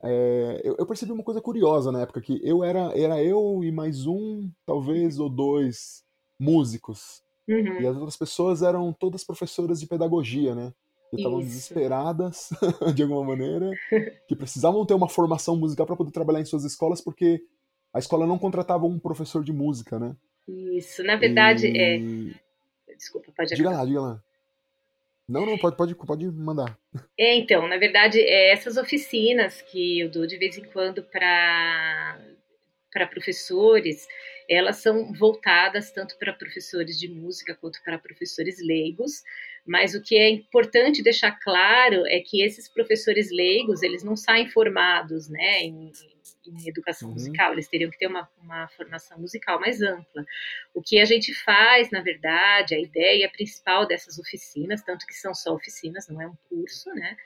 É, eu, eu, percebi uma coisa curiosa na época, que eu era, era eu e mais um, talvez, ou dois músicos. Uhum. E as outras pessoas eram todas professoras de pedagogia, né? Que estavam desesperadas, de alguma maneira, que precisavam ter uma formação musical para poder trabalhar em suas escolas, porque a escola não contratava um professor de música, né? Isso, na verdade, é. e... é. Desculpa, pode Diga lá, diga lá. Não, não, pode, pode, pode mandar. É, então, na verdade, é essas oficinas que eu dou de vez em quando para professores, elas são voltadas tanto para professores de música quanto para professores leigos, mas o que é importante deixar claro é que esses professores leigos, eles não saem formados, né, em, em educação uhum. musical, eles teriam que ter uma, uma formação musical mais ampla. O que a gente faz, na verdade, a ideia principal dessas oficinas, tanto que são só oficinas, não é um curso, né,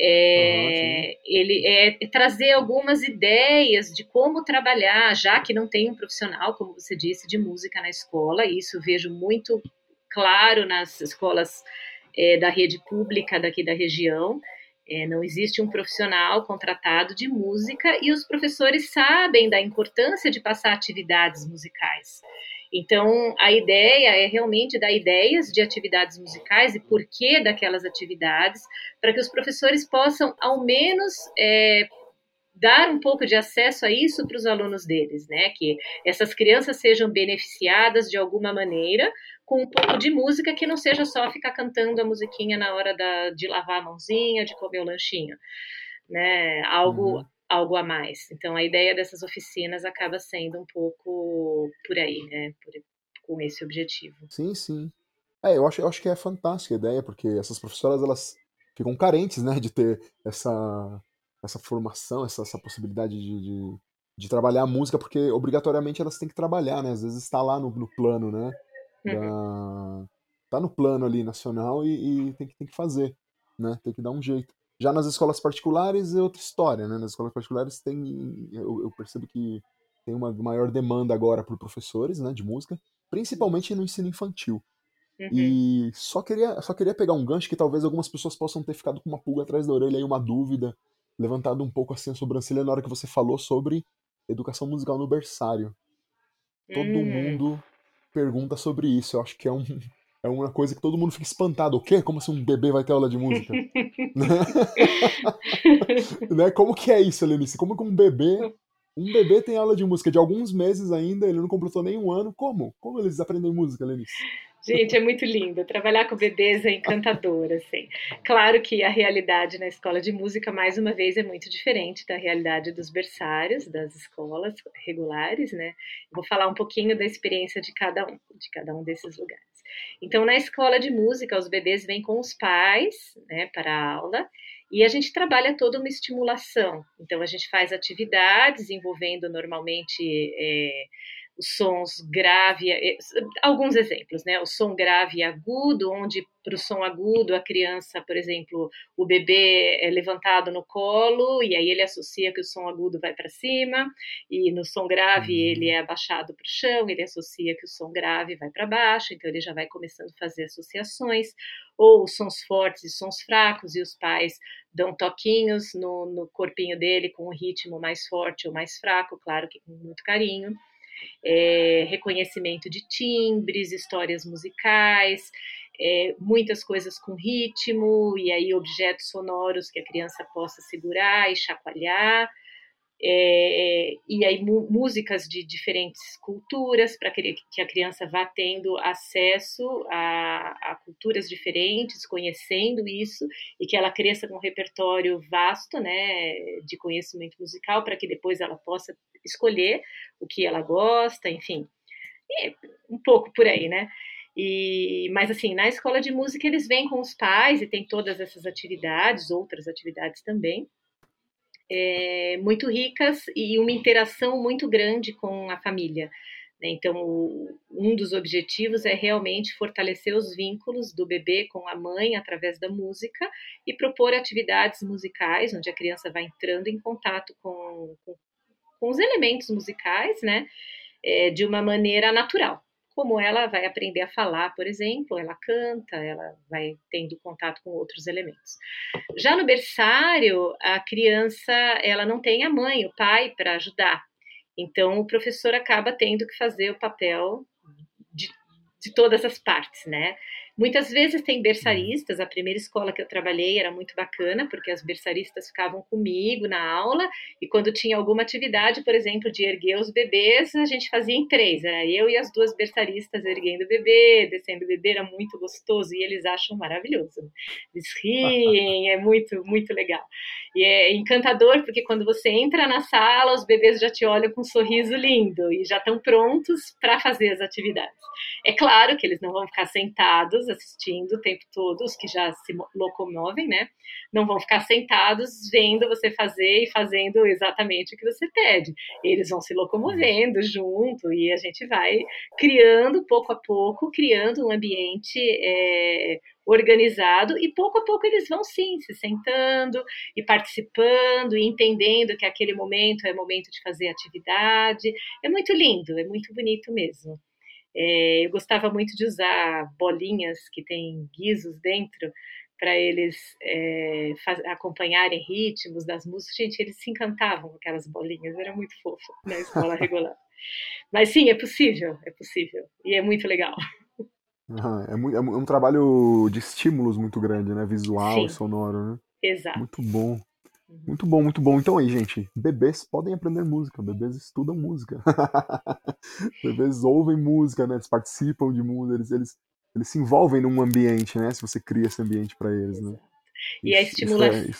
é, ele é, é, trazer algumas ideias de como trabalhar, já que não tem um profissional, como você disse, de música na escola. Isso vejo muito claro nas escolas é, da rede pública daqui da região. É, não existe um profissional contratado de música e os professores sabem da importância de passar atividades musicais. Então, a ideia é realmente dar ideias de atividades musicais e porquê daquelas atividades, para que os professores possam, ao menos, é, dar um pouco de acesso a isso para os alunos deles, né? Que essas crianças sejam beneficiadas de alguma maneira com um pouco de música que não seja só ficar cantando a musiquinha na hora da, de lavar a mãozinha, de comer o lanchinho, né? Algo uhum algo a mais. Então, a ideia dessas oficinas acaba sendo um pouco por aí, né? Por, com esse objetivo. Sim, sim. É, eu acho, eu acho que é fantástica a ideia, porque essas professoras, elas ficam carentes, né, de ter essa, essa formação, essa, essa possibilidade de, de, de, trabalhar a música, porque obrigatoriamente elas têm que trabalhar, né? Às vezes está lá no, no plano, né? Da, uhum. Tá no plano ali nacional e, e tem, que, tem que fazer, né? Tem que dar um jeito. Já nas escolas particulares é outra história, né? Nas escolas particulares tem, eu, eu percebo que tem uma maior demanda agora por professores, né, de música, principalmente no ensino infantil. Uhum. E só queria, só queria pegar um gancho que talvez algumas pessoas possam ter ficado com uma pulga atrás da orelha e uma dúvida, levantado um pouco assim a sobrancelha na hora que você falou sobre educação musical no berçário. Todo uhum. mundo pergunta sobre isso. Eu acho que é um, é uma coisa que todo mundo fica espantado. O quê? Como assim um bebê vai ter aula de música? né? Como que é isso, Lenice? Como que um bebê, um bebê tem aula de música de alguns meses ainda, ele não completou nem um ano. Como? Como eles aprendem música, Lenice? Gente, é muito lindo. Trabalhar com bebês é encantador, assim. Claro que a realidade na escola de música, mais uma vez, é muito diferente da realidade dos berçários, das escolas regulares, né? Vou falar um pouquinho da experiência de cada um, de cada um desses lugares. Então, na escola de música, os bebês vêm com os pais, né, para a aula, e a gente trabalha toda uma estimulação. Então, a gente faz atividades envolvendo normalmente é, os sons grave, eh, alguns exemplos, né? O som grave e agudo, onde para o som agudo a criança, por exemplo, o bebê é levantado no colo e aí ele associa que o som agudo vai para cima, e no som grave uhum. ele é abaixado para o chão, ele associa que o som grave vai para baixo, então ele já vai começando a fazer associações, ou sons fortes e sons fracos, e os pais dão toquinhos no, no corpinho dele com um ritmo mais forte ou mais fraco, claro que com muito carinho é, reconhecimento de timbres, histórias musicais, é, muitas coisas com ritmo, e aí objetos sonoros que a criança possa segurar e chacoalhar é, e aí músicas de diferentes culturas para que, que, a criança vá tendo acesso a, a, culturas diferentes, conhecendo isso e que ela cresça com um repertório vasto, né, de conhecimento musical para que depois ela possa escolher o que ela gosta, enfim, um pouco por aí, né? E, mas assim, na escola de música eles vêm com os pais e tem todas essas atividades, outras atividades também é, muito ricas e uma interação muito grande com a família. Né? Então, um dos objetivos é realmente fortalecer os vínculos do bebê com a mãe através da música e propor atividades musicais, onde a criança vai entrando em contato com, com, com os elementos musicais, né? É, de uma maneira natural como ela vai aprender a falar, por exemplo, ela canta, ela vai tendo contato com outros elementos. Já no berçário, a criança ela não tem a mãe, o pai para ajudar. Então o professor acaba tendo que fazer o papel de, de todas as partes, né? Muitas vezes tem berçaristas, a primeira escola que eu trabalhei era muito bacana, porque as berçaristas ficavam comigo na aula, e quando tinha alguma atividade, por exemplo, de erguer os bebês, a gente fazia em três, era eu e as duas berçaristas erguendo o bebê, descendo o bebê, era muito gostoso, e eles acham maravilhoso. Eles riem, é muito, muito legal. E é encantador, porque quando você entra na sala, os bebês já te olham com um sorriso lindo, e já estão prontos para fazer as atividades. É claro que eles não vão ficar sentados assistindo o tempo todo, os que já se locomovem, né? Não vão ficar sentados vendo você fazer e fazendo exatamente o que você pede. Eles vão se locomovendo junto e a gente vai criando pouco a pouco, criando um ambiente é, organizado e pouco a pouco eles vão sim se sentando e participando e entendendo que aquele momento é momento de fazer atividade. É muito lindo, é muito bonito mesmo. É, eu gostava muito de usar bolinhas que têm guizos dentro para eles é, faz, acompanharem ritmos das músicas. Gente, eles se encantavam com aquelas bolinhas, era muito fofo na escola regular. Mas sim, é possível, é possível. E é muito legal. é, muito, é, um trabalho de estímulos muito grande, né? Visual sim. e sonoro, né? Exato. Muito bom. Uhum. Muito bom, muito bom. Então aí, gente, bebês podem aprender música, bebês estudam música. bebês ouvem música, né? Eles participam de música, eles, eles, eles se envolvem num ambiente, né? Se você cria esse ambiente para eles, né? E a estimulação.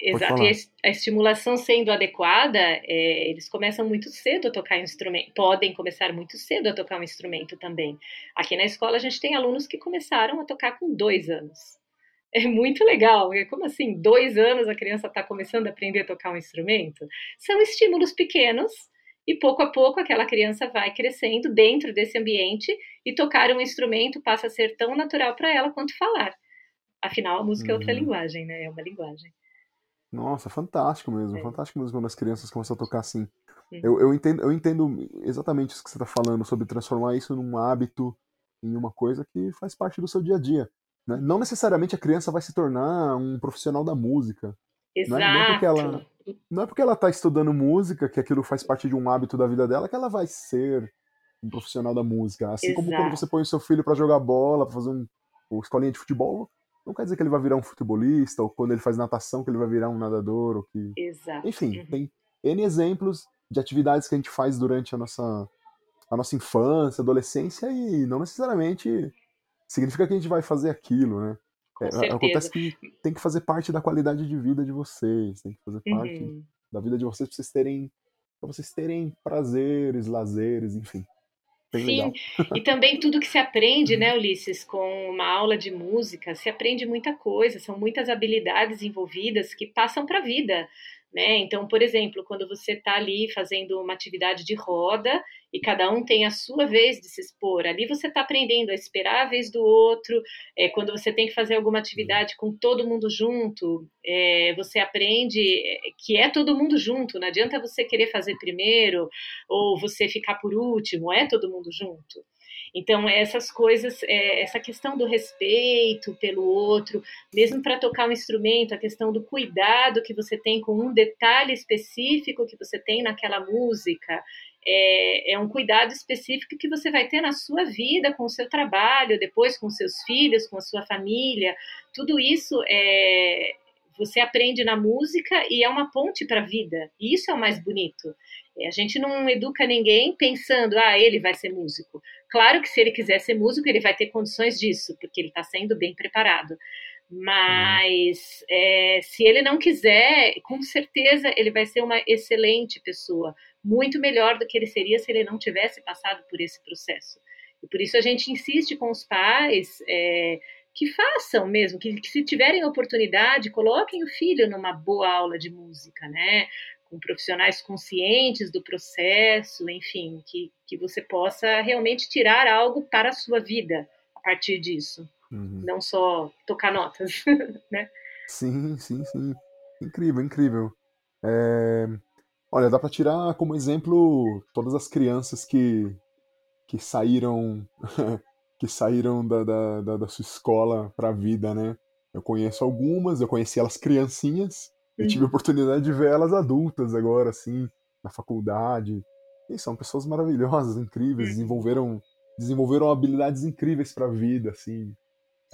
É, Exato, e a estimulação sendo adequada, é, eles começam muito cedo a tocar instrumento, podem começar muito cedo a tocar um instrumento também. Aqui na escola a gente tem alunos que começaram a tocar com dois anos. É muito legal. Como assim, dois anos a criança está começando a aprender a tocar um instrumento? São estímulos pequenos e pouco a pouco aquela criança vai crescendo dentro desse ambiente e tocar um instrumento passa a ser tão natural para ela quanto falar. Afinal, a música uhum. é outra uhum. linguagem, né? É uma linguagem. Nossa, fantástico mesmo. É. Fantástico mesmo quando as crianças começam a tocar assim. Uhum. Eu, eu, entendo, eu entendo exatamente isso que você está falando, sobre transformar isso num hábito, em uma coisa que faz parte do seu dia a dia. Né? Não necessariamente a criança vai se tornar um profissional da música. Exato. Não é, porque ela, não é porque ela está estudando música, que aquilo faz parte de um hábito da vida dela, que ela vai ser um profissional da música. Assim Exato. como quando você põe o seu filho para jogar bola, para fazer um, uma escolinha de futebol, não quer dizer que ele vai virar um futebolista, ou quando ele faz natação que ele vai virar um nadador, ou que... Exato. Enfim, uhum. tem N exemplos de atividades que a gente faz durante a nossa a nossa infância, adolescência e não necessariamente significa que a gente vai fazer aquilo, né? É, acontece que tem que fazer parte da qualidade de vida de vocês, tem que fazer parte uhum. da vida de vocês para vocês terem para vocês terem prazeres, lazeres, enfim. Bem Sim, legal. e também tudo que se aprende, né, Ulisses, com uma aula de música, se aprende muita coisa, são muitas habilidades envolvidas que passam para a vida. Né? Então, por exemplo, quando você está ali fazendo uma atividade de roda e cada um tem a sua vez de se expor, ali você está aprendendo a esperar a vez do outro. É, quando você tem que fazer alguma atividade com todo mundo junto, é, você aprende que é todo mundo junto. Não adianta você querer fazer primeiro ou você ficar por último, é todo mundo junto. Então, essas coisas, é, essa questão do respeito pelo outro, mesmo para tocar um instrumento, a questão do cuidado que você tem com um detalhe específico que você tem naquela música, é, é, um cuidado específico que você vai ter na sua vida, com o seu trabalho, depois com seus filhos, com a sua família. Tudo isso é, você aprende na música e é uma ponte para a vida. E isso é o mais bonito. É, a gente não educa ninguém pensando, ah, ele vai ser músico. Claro que se ele quiser ser músico, ele vai ter condições disso, porque ele está sendo bem preparado. Mas é, se ele não quiser, com certeza ele vai ser uma excelente pessoa, muito melhor do que ele seria se ele não tivesse passado por esse processo. E por isso a gente insiste com os pais é, que façam mesmo, que, que se tiverem oportunidade, coloquem o filho numa boa aula de música, né? com profissionais conscientes do processo, enfim, que, que você possa realmente tirar algo para a sua vida a partir disso. Uhum. Não só tocar notas, né? Sim, sim, sim. Incrível, incrível. É... Olha, dá para tirar como exemplo todas as crianças que, que saíram que saíram da, da, da sua escola para a vida, né? Eu conheço algumas, eu conheci elas criancinhas, eu tive a uhum. oportunidade de ver elas adultas agora, assim, na faculdade. E são pessoas maravilhosas, incríveis, uhum. desenvolveram, desenvolveram habilidades incríveis para a vida, assim,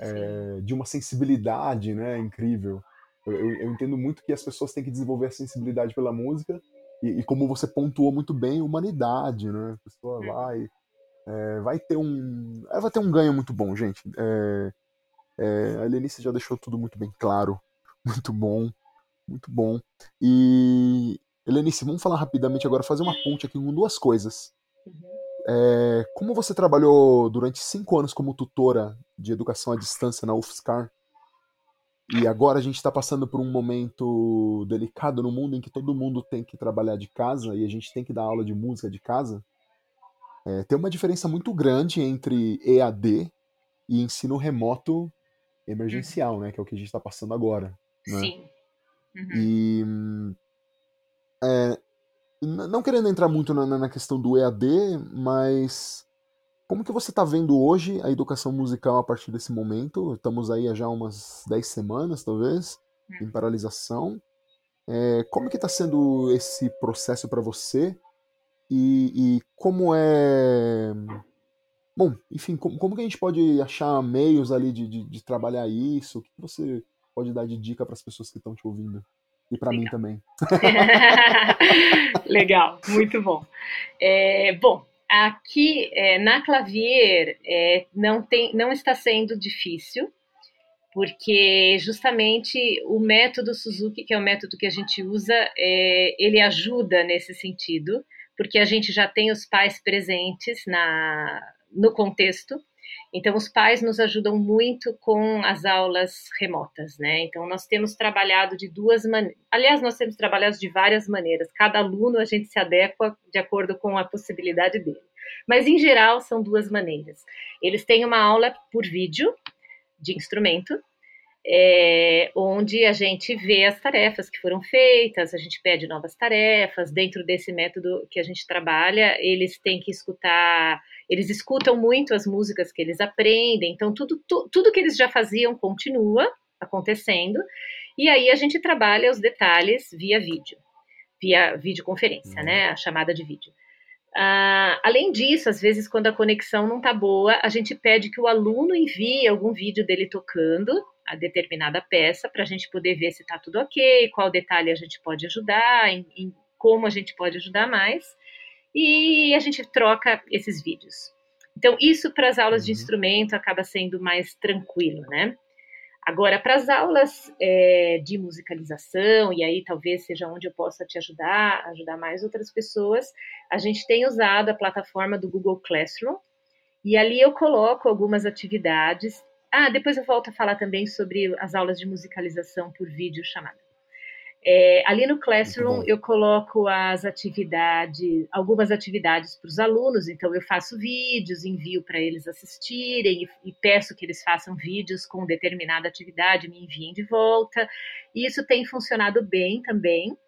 é, de uma sensibilidade, né, incrível. Eu, eu, eu, entendo muito que as pessoas têm que desenvolver a sensibilidade pela música e, e como você pontuou muito bem, humanidade, né? A pessoa uhum. vai, é, vai ter um, vai ter um ganho muito bom, gente. É, é, a Helenice já deixou tudo muito bem claro, muito bom. Muito bom. E, Helenice, vamos falar rapidamente agora, fazer uma ponte aqui com duas coisas. Uhum. É, como você trabalhou durante cinco anos como tutora de educação à distância na UFSCar, e agora a gente está passando por um momento delicado no mundo em que todo mundo tem que trabalhar de casa e a gente tem que dar aula de música de casa, é, tem uma diferença muito grande entre EAD e ensino remoto emergencial, né? Que é o que a gente está passando agora. Né? Sim. Uhum. E. É, não querendo entrar muito na, na, questão do EAD, mas. Como que você está vendo hoje a educação musical a partir desse momento? Estamos aí há já umas 10 semanas, talvez, em uhum. paralisação. É, como que está sendo esse processo para você? E, e, como é... Bom, enfim, como, como que a gente pode achar meios ali de, de, de trabalhar isso? O que você pode dar de dica para as pessoas que estão te ouvindo? E para mim também. Legal, muito bom. É, bom, aqui é, na Clavier é, não, tem, não está sendo difícil, porque justamente o método Suzuki, que é o método que a gente usa, é, ele ajuda nesse sentido, porque a gente já tem os pais presentes na, no contexto, então, os pais nos ajudam muito com as aulas remotas, né? Então, nós temos trabalhado de duas maneiras. Aliás, nós temos trabalhado de várias maneiras. Cada aluno a gente se adequa de acordo com a possibilidade dele. Mas, em geral, são duas maneiras. Eles têm uma aula por vídeo de instrumento, é, onde a gente vê as tarefas que foram feitas, a gente pede novas tarefas. Dentro desse método que a gente trabalha, eles têm que escutar eles escutam muito as músicas que eles aprendem, então tudo, tu, tudo que eles já faziam continua acontecendo, e aí a gente trabalha os detalhes via vídeo, via videoconferência, uhum. né, a chamada de vídeo. Uh, além disso, às vezes, quando a conexão não está boa, a gente pede que o aluno envie algum vídeo dele tocando a determinada peça para a gente poder ver se está tudo ok, qual detalhe a gente pode ajudar, em, em como a gente pode ajudar mais. e a gente troca esses vídeos. Então, isso para as aulas de uhum. instrumento acaba sendo mais tranquilo, né? Agora, para as aulas é, de musicalização, e aí talvez seja onde eu possa te ajudar, ajudar mais outras pessoas, a gente tem usado a plataforma do Google Classroom, e ali eu coloco algumas atividades. Ah, depois eu volto a falar também sobre as aulas de musicalização por vídeo chamada. É, ali no Classroom eu coloco as atividades, algumas atividades para os alunos, então eu faço vídeos, envio para eles assistirem e, e, peço que eles façam vídeos com determinada atividade, me enviem de volta. E isso tem funcionado bem também.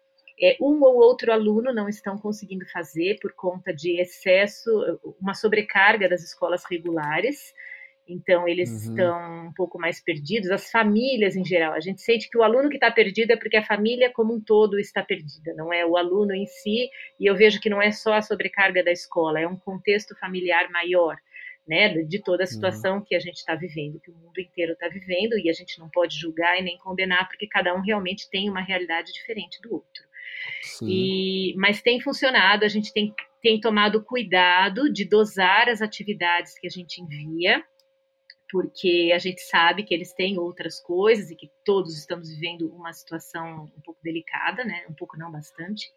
É, um ou outro aluno não estão conseguindo fazer por conta de excesso, uma sobrecarga das escolas regulares então eles uhum. estão um pouco mais perdidos, as famílias em geral. A gente sente que o aluno que está perdido é porque a família como um todo está perdida, não é o aluno em si. E eu vejo que não é só a sobrecarga da escola, é um contexto familiar maior. Né, de toda a uhum. situação uhum. que a gente está vivendo, que o mundo inteiro está vivendo, e a gente não pode julgar e nem condenar, porque cada um realmente tem uma realidade diferente do outro. E, mas tem funcionado, a gente tem, tem tomado cuidado de dosar as atividades que a gente envia, porque a gente sabe que eles têm outras coisas e que todos estamos vivendo uma situação um pouco delicada, né? Um pouco não bastante.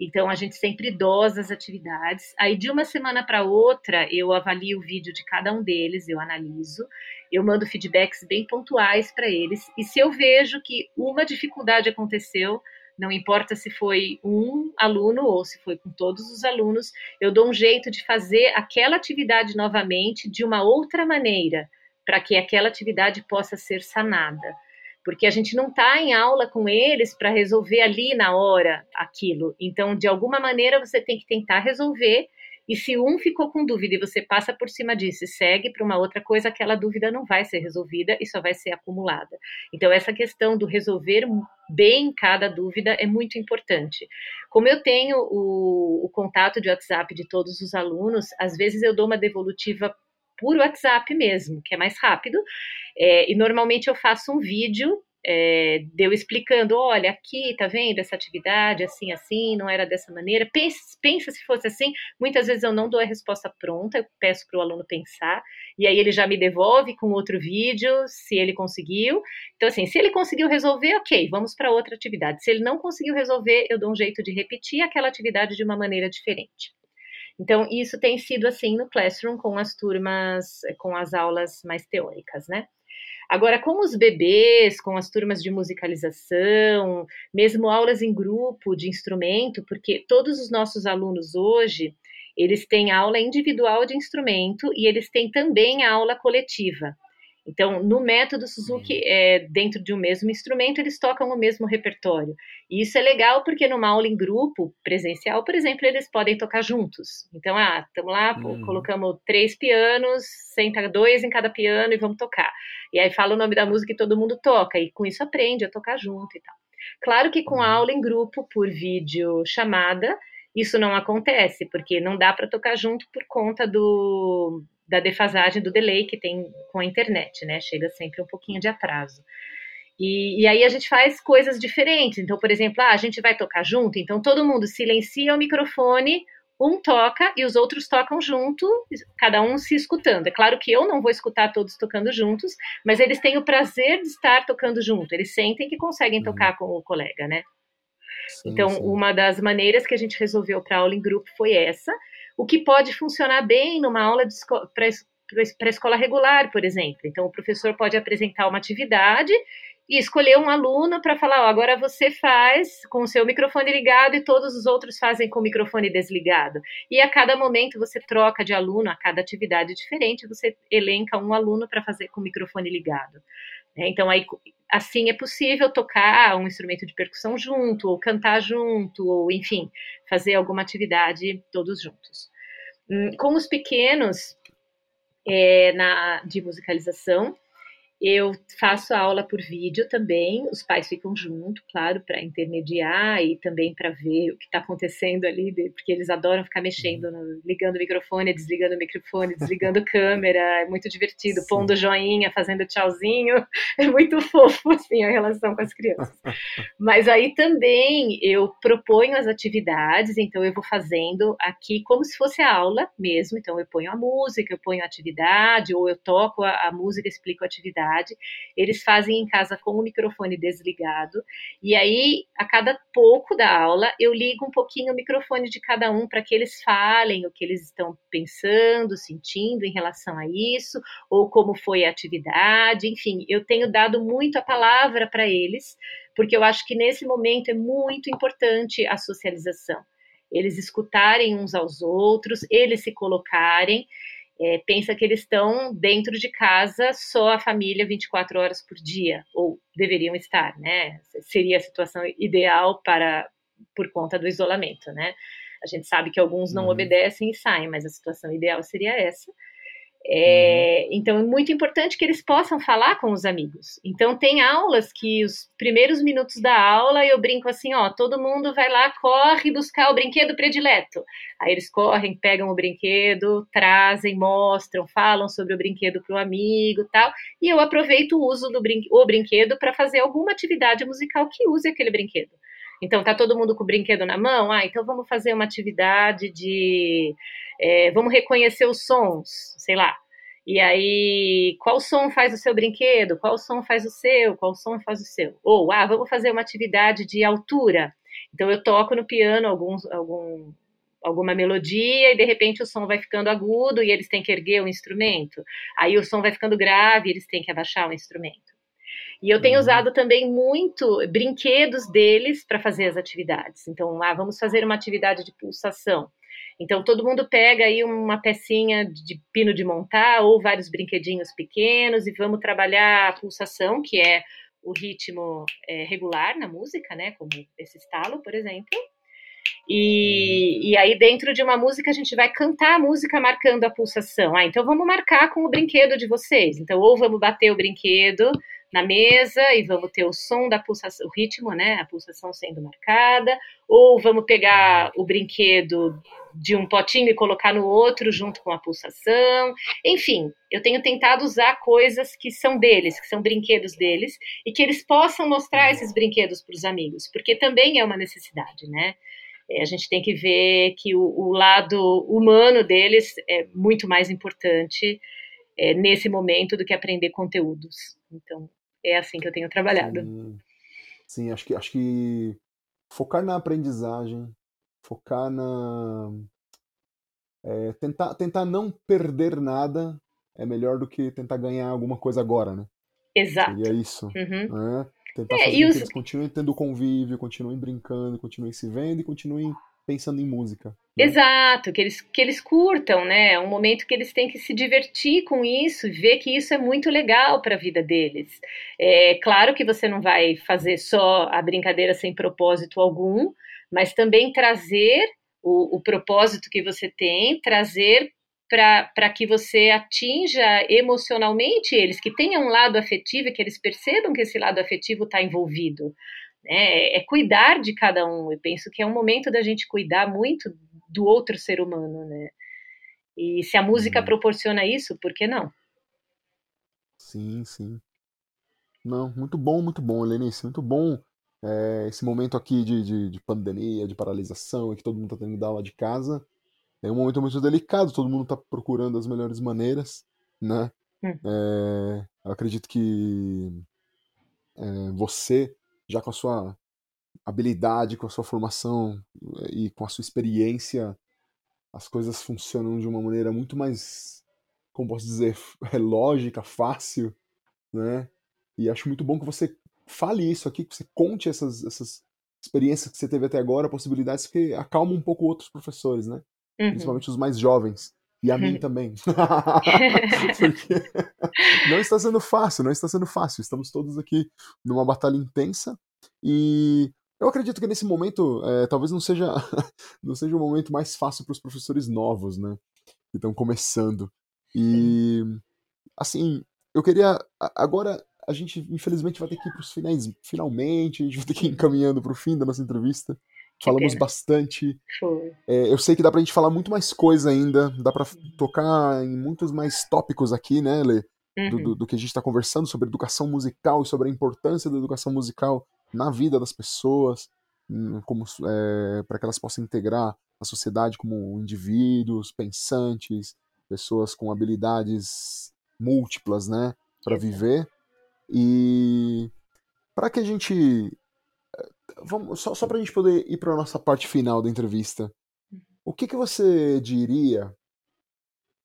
Então a gente sempre dosa as atividades. Aí de uma semana para outra eu avalio o vídeo de cada um deles, eu analiso, eu mando feedbacks bem pontuais para eles. E se eu vejo que uma dificuldade aconteceu, não importa se foi um aluno ou se foi com todos os alunos, eu dou um jeito de fazer aquela atividade novamente de uma outra maneira para que aquela atividade possa ser sanada. Porque a gente não está em aula com eles para resolver ali na hora aquilo. Então, de alguma maneira, você tem que tentar resolver. E se um ficou com dúvida e você passa por cima disso e segue para uma outra coisa, aquela dúvida não vai ser resolvida e só vai ser acumulada. Então, essa questão do resolver bem cada dúvida é muito importante. Como eu tenho o, o contato de WhatsApp de todos os alunos, às vezes eu dou uma devolutiva por WhatsApp mesmo, que é mais rápido. É, e normalmente eu faço um vídeo é, de eu explicando, olha, aqui, tá vendo essa atividade, assim, assim, não era dessa maneira, pensa, pensa se fosse assim, muitas vezes eu não dou a resposta pronta, eu peço para o aluno pensar, e aí ele já me devolve com outro vídeo, se ele conseguiu, então assim, se ele conseguiu resolver, ok, vamos para outra atividade, se ele não conseguiu resolver, eu dou um jeito de repetir aquela atividade de uma maneira diferente. Então, isso tem sido assim no Classroom com as turmas, com as aulas mais teóricas, né? Agora, com os bebês, com as turmas de musicalização, mesmo aulas em grupo de instrumento, porque todos os nossos alunos hoje, eles têm aula individual de instrumento e eles têm também a aula coletiva. Então, no método Suzuki, é, dentro de um mesmo instrumento, eles tocam o mesmo repertório. E isso é legal porque numa aula em grupo, presencial, por exemplo, eles podem tocar juntos. Então, ah, estamos lá, uhum. colocamos três pianos, senta dois em cada piano e vamos tocar. E aí fala o nome da música e todo mundo toca, e com isso aprende a tocar junto e tal. Claro que com a uhum. aula em grupo, por vídeo chamada, isso não acontece, porque não dá para tocar junto por conta do, da defasagem, do delay que tem com a internet, né? Chega sempre um pouquinho de atraso. E, e, aí a gente faz coisas diferentes. Então, por exemplo, ah, a gente vai tocar junto, então todo mundo silencia o microfone, um toca e os outros tocam junto, cada um se escutando. É claro que eu não vou escutar todos tocando juntos, mas eles têm o prazer de estar tocando junto. Eles sentem que conseguem uhum. tocar com o colega, né? Sim, então, sim. uma das maneiras que a gente resolveu para aula em grupo foi essa o que pode funcionar bem numa aula para escola regular, por exemplo. Então, o professor pode apresentar uma atividade e escolher um aluno para falar: agora você faz com o seu microfone ligado e todos os outros fazem com o microfone desligado. E a cada momento você troca de aluno, a cada atividade diferente, você elenca um aluno para fazer com o microfone ligado. Né? Então, aí, assim é possível tocar um instrumento de percussão junto, ou cantar junto, ou enfim, fazer alguma atividade todos juntos. Hum, com os pequenos, é, na, de musicalização, Eu faço aula por vídeo também, os pais ficam junto, claro, para intermediar e também para ver o que está acontecendo ali, porque eles adoram ficar mexendo, no, ligando o microfone, desligando o microfone, desligando câmera, é muito divertido, Sim. pondo joinha, fazendo tchauzinho, é muito fofo assim a relação com as crianças. Mas aí também eu proponho as atividades, então eu vou fazendo aqui como se fosse a aula mesmo, então eu ponho a música, eu ponho a atividade, ou eu toco a, a música, explico a atividade eles fazem em casa com o microfone desligado, e aí, a cada pouco da aula, eu ligo um pouquinho o microfone de cada um para que eles falem o que eles estão pensando, sentindo em relação a isso, ou como foi a atividade, enfim, eu tenho dado muito a palavra para eles, porque eu acho que nesse momento é muito importante a socialização. Eles escutarem uns aos outros, eles se colocarem é, pensa que eles estão dentro de casa só a família 24 horas por dia, ou deveriam estar, né? Seria a situação ideal para por conta do isolamento, né? A gente sabe que alguns não uhum. obedecem e saem, mas a situação ideal seria essa. É, uhum. Então é muito importante que eles possam falar com os amigos. Então tem aulas que os primeiros minutos da aula eu brinco assim, ó, todo mundo vai lá, corre buscar o brinquedo predileto. Aí eles correm, pegam o brinquedo, trazem, mostram, falam sobre o brinquedo para o amigo, tal. E eu aproveito o uso do brin o brinquedo para fazer alguma atividade musical que use aquele brinquedo. Então tá todo mundo com o brinquedo na mão, ah, então vamos fazer uma atividade de é, vamos reconhecer os sons, sei lá. E aí, qual som faz o seu brinquedo? Qual som faz o seu? Qual som faz o seu? Ou, ah, vamos fazer uma atividade de altura. Então, eu toco no piano alguns, algum, alguma melodia e de repente o som vai ficando agudo e eles têm que erguer o instrumento. Aí o som vai ficando grave e eles têm que abaixar o instrumento. E eu tenho uhum. usado também muito brinquedos deles para fazer as atividades. Então, ah, vamos fazer uma atividade de pulsação. Então todo mundo pega aí uma pecinha de pino de montar ou vários brinquedinhos pequenos e vamos trabalhar a pulsação, que é o ritmo é, regular na música, né? Como esse estalo, por exemplo. E, e, aí, dentro de uma música, a gente vai cantar a música marcando a pulsação. Ah, então vamos marcar com o brinquedo de vocês. Então, ou vamos bater o brinquedo na mesa e vamos ter o som da pulsação, o ritmo, né? A pulsação sendo marcada, ou vamos pegar o brinquedo de um potinho e colocar no outro junto com a pulsação. Enfim, eu tenho tentado usar coisas que são deles, que são brinquedos deles, e que eles possam mostrar esses brinquedos para os amigos, porque também é uma necessidade, né? É, a gente tem que ver que o, o, lado humano deles é muito mais importante é, nesse momento do que aprender conteúdos. Então, é assim que eu tenho trabalhado. Sim, Sim acho que acho que focar na aprendizagem, focar na é, tentar tentar não perder nada é melhor do que tentar ganhar alguma coisa agora, né? Exato. Seria isso. Uhum. Né? Tentar é, fazer os... que eles continuem tendo convívio, continuem brincando, continuem se vendo e continuem pensando em música. Né? Exato, que eles, que eles curtam, né? É um momento que eles têm que se divertir com isso, ver que isso é muito legal para a vida deles. É claro que você não vai fazer só a brincadeira sem propósito algum, mas também trazer o, o propósito que você tem, trazer para que você atinja emocionalmente eles, que tenham um lado afetivo e que eles percebam que esse lado afetivo está envolvido. Né? É cuidar de cada um. Eu penso que é um momento da gente cuidar muito do outro ser humano, né? E se a música uhum. proporciona isso, por que não? Sim, sim. Não, muito bom, muito bom, Lenice, muito bom é, esse momento aqui de, de, de, pandemia, de paralisação, que todo mundo está tendo que dar aula de casa. É um momento muito delicado, todo mundo está procurando as melhores maneiras, né? Hum. É, eu acredito que é, você já com a sua habilidade, com a sua formação eh, e com a sua experiência, as coisas funcionam de uma maneira muito mais, como posso dizer, é lógica, fácil, né? E acho muito bom que você fale isso aqui, que você conte essas, essas experiências que você teve até agora, possibilidades que acalmam um pouco outros professores, né? Uhum. Principalmente os mais jovens. E a mim também. Porque não está sendo fácil, não está sendo fácil. Estamos todos aqui numa batalha intensa e eu acredito que nesse momento é, talvez não seja não seja o momento mais fácil para os professores novos, né? Que estão começando. E assim, eu queria. Agora a gente, infelizmente, vai ter que ir para os finais, finalmente, a gente vai ter que ir encaminhando para o fim da nossa entrevista. Que Falamos pena. bastante. É, eu sei que dá pra gente falar muito mais coisa ainda, dá pra tocar em muitos mais tópicos aqui, né, Lê? Do, uhum. do, do, que a gente está conversando sobre educação musical e sobre a importância da educação musical na vida das pessoas, hum, como é, para que elas possam integrar a sociedade como indivíduos, pensantes, pessoas com habilidades múltiplas, né, para viver. E para que a gente vamos só, só para a gente poder ir para a nossa parte final da entrevista, o que, que você diria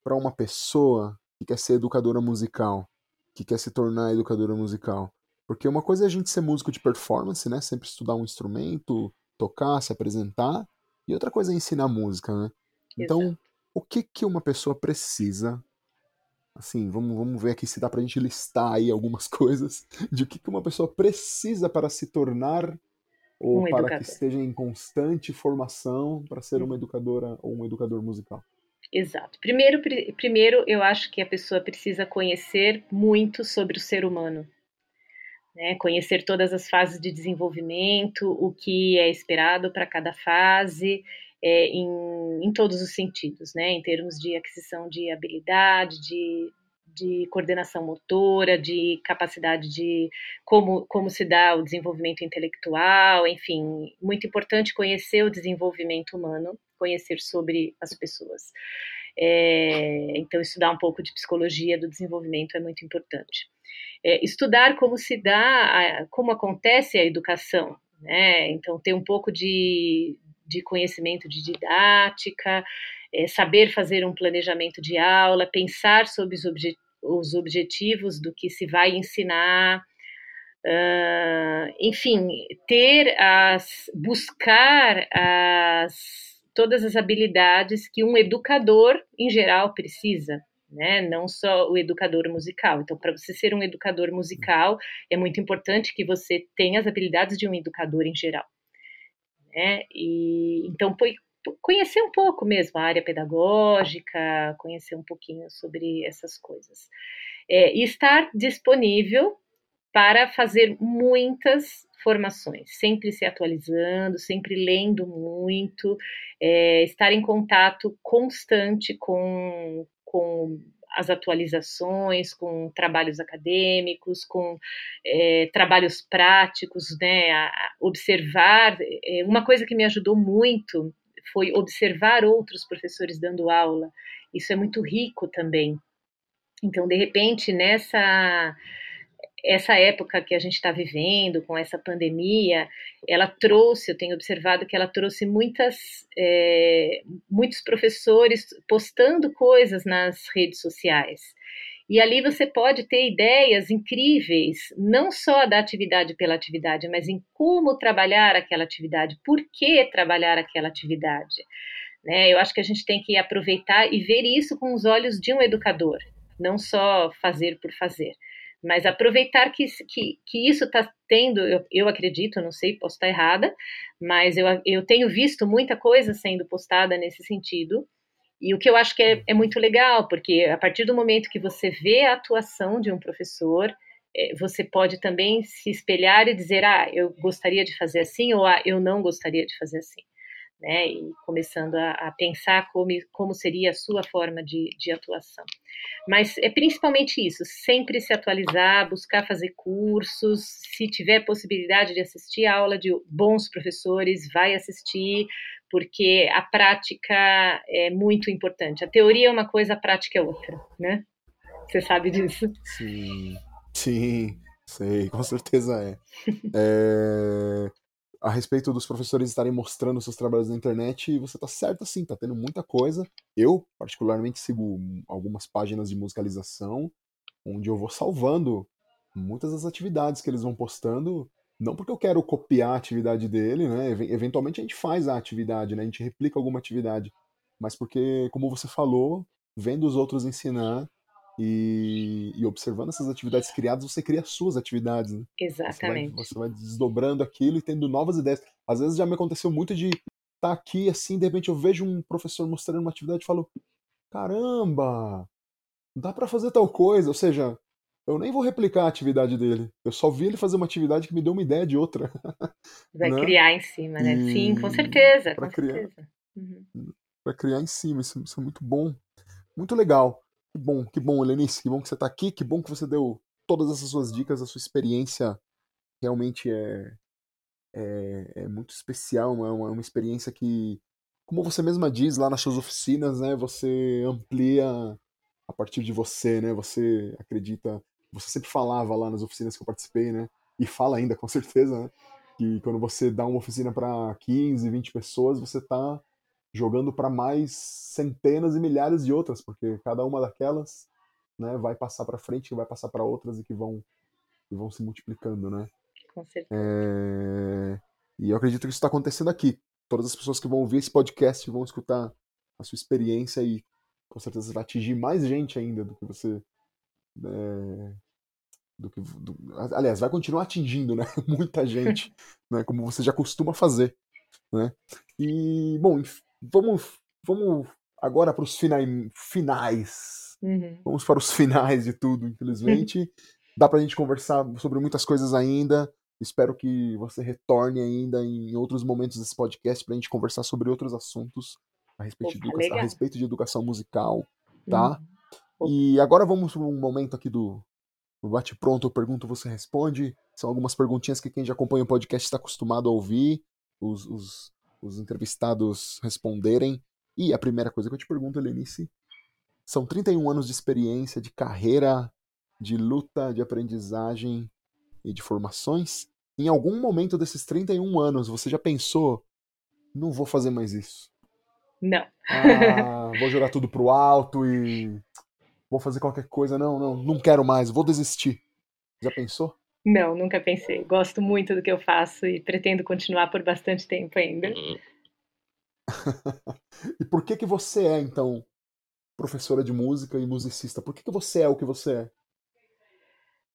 para uma pessoa que quer ser educadora musical, que quer se tornar educadora musical? Porque uma coisa é a gente ser músico de performance, né? Sempre estudar um instrumento, tocar, se apresentar, e outra coisa é ensinar música, né? Então, Exato. o que que uma pessoa precisa assim, vamos, vamos ver aqui se dá pra gente listar aí algumas coisas de o que, que uma pessoa precisa para se tornar ou um para educador. que esteja em constante formação para ser uma educadora ou um educador musical? Exato. Primeiro, pr primeiro, eu acho que a pessoa precisa conhecer muito sobre o ser humano. Né? Conhecer todas as fases de desenvolvimento, o que é esperado para cada fase, é, em, em todos os sentidos, né? em termos de aquisição de habilidade, de, de coordenação motora, de capacidade de como, como se dá o desenvolvimento intelectual, enfim, muito importante conhecer o desenvolvimento humano, conhecer sobre as pessoas. É, então, estudar um pouco de psicologia do desenvolvimento é muito importante. É, estudar como se dá, como acontece a educação, né? Então, ter um pouco de, de conhecimento de didática, é, saber fazer um planejamento de aula, pensar sobre os, obje os objetivos do que se vai ensinar, uh, enfim, ter as, buscar as, todas as habilidades que um educador em geral precisa. Né? Não só o educador musical. Então, para você ser um educador musical, é muito importante que você tenha as habilidades de um educador em geral. Né? E então conhecer um pouco mesmo a área pedagógica, conhecer um pouquinho sobre essas coisas. É, e estar disponível para fazer muitas formações, sempre se atualizando, sempre lendo muito, é, estar em contato constante com, com as atualizações, com trabalhos acadêmicos, com é, trabalhos práticos, né, a observar. É, uma coisa que me ajudou muito foi observar outros professores dando aula. Isso é muito rico também. Então, de repente, nessa essa época que a gente está vivendo, com essa pandemia, ela trouxe, eu tenho observado que ela trouxe muitas, é, muitos professores postando coisas nas redes sociais. E ali você pode ter ideias incríveis, não só da atividade pela atividade, mas em como trabalhar aquela atividade, por que trabalhar aquela atividade. Né? Eu acho que a gente tem que aproveitar e ver isso com os olhos de um educador, não só fazer por fazer, mas aproveitar que, que, que isso está tendo, eu, eu acredito, não sei, posso estar errada, mas eu, eu tenho visto muita coisa sendo postada nesse sentido e o que eu acho que é, é, muito legal, porque a partir do momento que você vê a atuação de um professor, é, você pode também se espelhar e dizer, ah, eu gostaria de fazer assim, ou ah, eu não gostaria de fazer assim. Né, e começando a, a, pensar como, como seria a sua forma de, de atuação. Mas é principalmente isso, sempre se atualizar, buscar fazer cursos, se tiver possibilidade de assistir a aula de bons professores, vai assistir, porque a prática é muito importante. A teoria é uma coisa, a prática é outra, né? Você sabe disso? Sim, sim, sei, com certeza é. é... A respeito dos professores estarem mostrando seus trabalhos na internet, você tá certo assim, tá tendo muita coisa. Eu, particularmente, sigo algumas páginas de musicalização, onde eu vou salvando muitas das atividades que eles vão postando não porque eu quero copiar a atividade dele, né? Eventualmente a gente faz a atividade, né? A gente replica alguma atividade. Mas porque, como você falou, vendo os outros ensinar e, e observando essas atividades criadas, você cria suas atividades, né? Exatamente. Você vai, você vai, desdobrando aquilo e tendo novas ideias. Às vezes já me aconteceu muito de estar tá aqui assim, de repente eu vejo um professor mostrando uma atividade e falo: caramba, dá para fazer tal coisa. Ou seja, eu nem vou replicar a atividade dele. Eu só vi ele fazer uma atividade que me deu uma ideia de outra. Vai né? criar em cima, né? E... Sim, com certeza. Para criar. Uhum. Criar em cima, isso, isso, é muito bom. Muito legal. Que bom, que bom, Helenice, que bom que você está aqui, que bom que você deu todas essas suas dicas, a sua experiência realmente é, é, é muito especial, é uma, uma experiência que, como você mesma diz lá nas suas oficinas, né, você amplia a partir de você, né, você acredita você sempre falava lá nas oficinas que eu participei, né? E fala ainda, com certeza, né? Que quando você dá uma oficina para 15, 20 pessoas, você tá jogando para mais centenas e milhares de outras, porque cada uma daquelas, né, vai passar para frente, que vai passar para outras e que vão que vão se multiplicando, né? Com certeza. É... E eu acredito que isso está acontecendo aqui. Todas as pessoas que vão ouvir esse podcast vão escutar a sua experiência e com certeza vai atingir mais gente ainda do que você é, do que, do, aliás, vai continuar atingindo né, muita gente, né, como você já costuma fazer. Né? E, bom, vamos, vamos agora para os finais. finais. Uhum. Vamos para os finais de tudo, infelizmente. Dá para a gente conversar sobre muitas coisas ainda. Espero que você retorne ainda em outros momentos desse podcast para a gente conversar sobre outros assuntos a respeito, Opa, de, educação, a respeito de educação musical, tá? Uhum. E agora vamos para um momento aqui do, no Bate Pronto, eu pergunto, você responde. São algumas perguntinhas que quem já acompanha o podcast está acostumado a ouvir, os, os, os entrevistados responderem. E a primeira coisa que eu te pergunto, Helenice, são 31 anos de experiência, de carreira, de luta, de aprendizagem e de formações. Em algum momento desses 31 anos, você já pensou, não vou fazer mais isso? Não. Ah, vou jogar tudo pro alto e vou fazer qualquer coisa, não, não, não quero mais, vou desistir. Já pensou? Não, nunca pensei. Gosto muito do que eu faço e pretendo continuar por bastante tempo ainda. e por que que você é, então, professora de música e musicista? Por que que você é o que você é?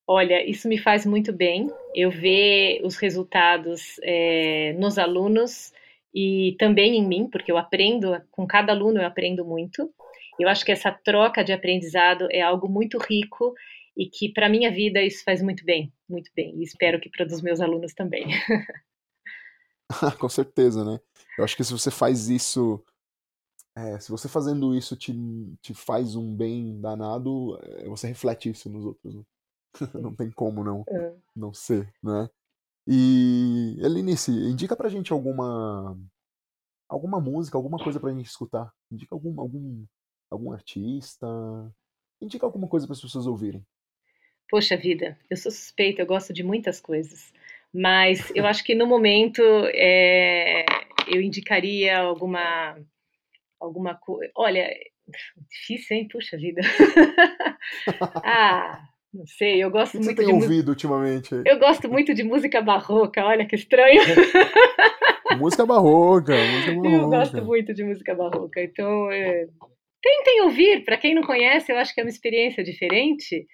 Olha, isso me faz muito bem. Eu ver os resultados é, nos alunos e também em mim, porque eu aprendo, com cada aluno eu aprendo muito. Eu acho que essa troca de aprendizado é algo muito rico e que para minha vida isso faz muito bem, muito bem. E espero que para os meus alunos também. Com certeza, né? Eu acho que se você faz isso, é, se você fazendo isso te, te faz um bem danado, é, você reflete isso nos outros. Né? não tem como não, é. não ser, né? E Elinice, indica pra gente alguma alguma música, alguma coisa pra gente escutar. Indica algum, algum algum artista? Indica alguma coisa para as pessoas ouvirem. Poxa vida, eu sou suspeita, eu gosto de muitas coisas. Mas eu acho que no momento é, eu indicaria alguma alguma coisa. Olha, difícil, hein? Puxa vida. ah, não sei, eu gosto o que muito você tem ouvido ultimamente? Eu gosto muito de música barroca, olha que estranho. música barroca, música barroca. Eu gosto muito de música barroca, então é, tentem ouvir. Para quem não conhece, eu acho que é uma experiência diferente,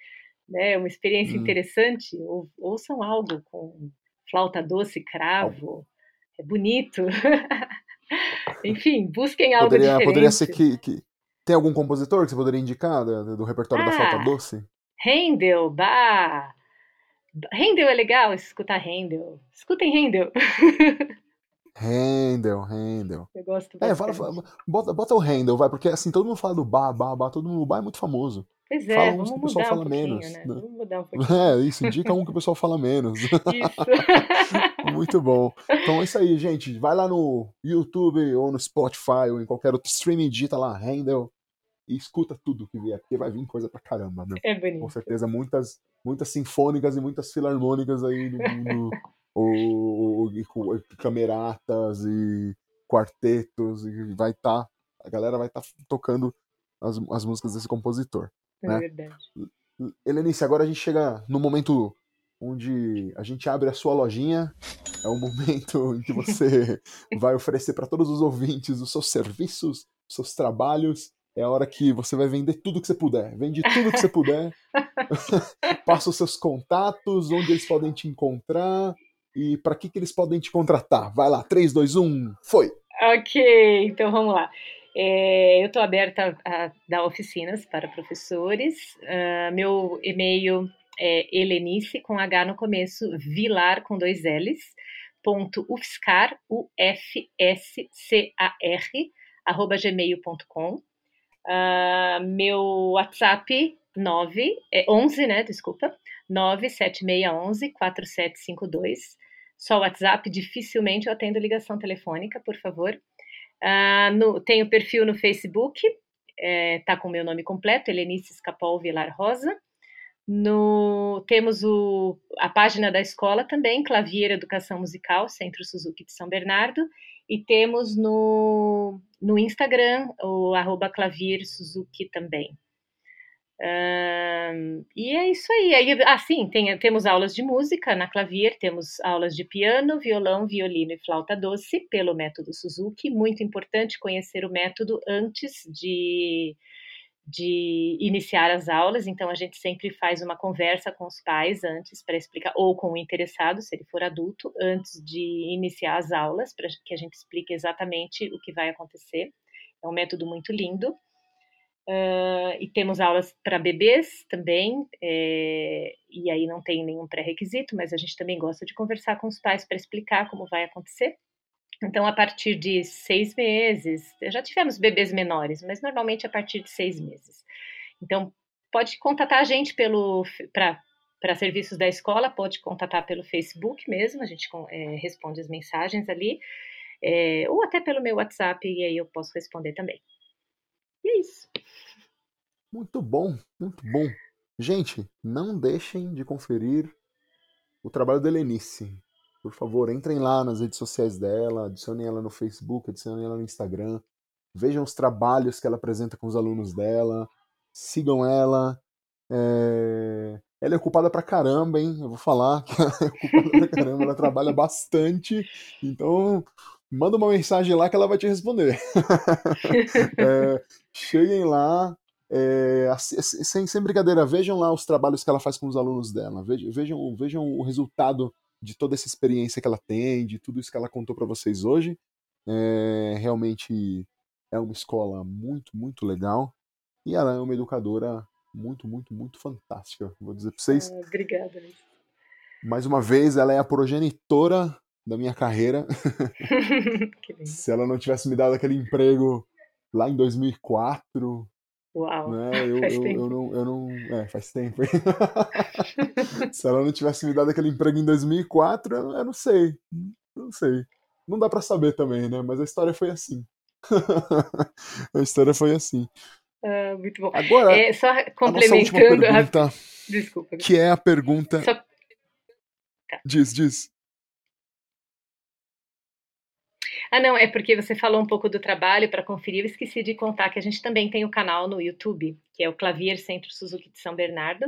né? Uma experiência hum. interessante. Ou, ouçam algo com flauta doce, cravo. É bonito. Enfim, busquem algo poderia, diferente. Poderia ser que, que, Tem algum compositor que você poderia indicar do, do repertório ah, da flauta doce? Handel, bah! Handel é legal escutar Handel. Escutem Handel. Handel, Handel. Eu gosto bastante. É, fala, fala, bota, bota o Handel, vai, porque assim, todo mundo fala do bar, bar, bar, todo mundo, o bar é muito famoso. Pois é, fala vamos que o pessoal fala um menos. Né? Vamos mudar um pouquinho. É, isso, indica um que o pessoal fala menos. Isso. muito bom. Então é isso aí, gente. Vai lá no YouTube ou no Spotify ou em qualquer outro streaming, digita lá, Handel, e escuta tudo que vier, porque vai vir coisa pra caramba, meu. É bonito. Com certeza, muitas, muitas sinfônicas e muitas filarmônicas aí no, no, ou, ou, cameratas e quartetos e vai estar tá, a galera vai estar tá tocando as, as músicas desse compositor. É né? verdade. Helenice, agora a gente chega no momento onde a gente abre a sua lojinha. É o momento em que você vai oferecer para todos os ouvintes os seus serviços, os seus trabalhos. É a hora que você vai vender tudo que você puder. Vende tudo que você puder. Passa os seus contatos, onde eles podem te encontrar e para que, que eles podem te contratar. Vai lá, 3, 2, 1, foi! Ok, então vamos lá. É, eu estou aberta a dar oficinas para professores. Uh, meu e-mail é Helenice, com H no começo, Vilar com dois L's, ponto ufscar, U-F-S-C-A-R, arroba gmail.com. Uh, meu WhatsApp 9, é 11, né, desculpa, 97611 4752. Só WhatsApp, dificilmente eu atendo ligação telefônica, por favor. Uh, no, tenho perfil no Facebook, é, tá com o meu nome completo, Helenice Escapol Vilar Rosa. No, temos o, a página da escola também, Clavier Educação Musical, Centro Suzuki de São Bernardo, e temos no, no Instagram o arroba Clavier Suzuki também. E é isso aí. aí assim, tem, temos aulas de música na Clavier, temos aulas de piano, violão, violino e flauta doce pelo método Suzuki. Muito importante conhecer o método antes de de iniciar as aulas, então a gente sempre faz uma conversa com os pais antes para explicar, ou com o interessado, se ele for adulto, antes de iniciar as aulas, para que a gente explique exatamente o que vai acontecer. É um método muito lindo. Uh, e temos aulas para bebês também, é, e aí não tem nenhum pré-requisito, mas a gente também gosta de conversar com os pais para explicar como vai acontecer. Então, a partir de seis meses, já tivemos bebês menores, mas normalmente a partir de seis meses. Então, pode contatar a gente pelo para serviços da escola, pode contatar pelo Facebook mesmo, a gente é, responde as mensagens ali, é, ou até pelo meu WhatsApp, e aí eu posso responder também. E é isso. Muito bom, muito bom. Gente, não deixem de conferir o trabalho da Helenice. Por favor, entrem lá nas redes sociais dela, adicionem ela no Facebook, adicionem ela no Instagram, vejam os trabalhos que ela apresenta com os alunos dela, sigam ela. É... Ela é ocupada pra caramba, hein? Eu vou falar que ela é ocupada pra caramba, ela trabalha bastante. Então, manda uma mensagem lá que ela vai te responder. é, cheguem lá, é, sem, sem brincadeira, vejam lá os trabalhos que ela faz com os alunos dela, vejam, vejam, vejam o resultado de toda essa experiência que ela tem, de tudo isso que ela contou para vocês hoje. É, realmente é uma escola muito, muito legal. E ela é uma educadora muito, muito, muito fantástica. Vou dizer para vocês. Ah, obrigada. Mais uma vez, ela é a progenitora da minha carreira. Se ela não tivesse me dado aquele emprego lá em 2004, Uau! Né? Eu, eu, eu, não, eu não. É, faz tempo. Se ela não tivesse me dado aquele emprego em 2004, eu, eu não sei. Não sei. Não dá para saber também, né? Mas a história foi assim. a história foi assim. Ah, muito bom. Agora, é, só complementando. Pergunta, Desculpa. Que é a pergunta. Só... Tá. Diz, diz. Ah, não, é porque você falou um pouco do trabalho para conferir. Eu esqueci de contar que a gente também tem o um canal no YouTube, que é o Clavier Centro Suzuki de São Bernardo.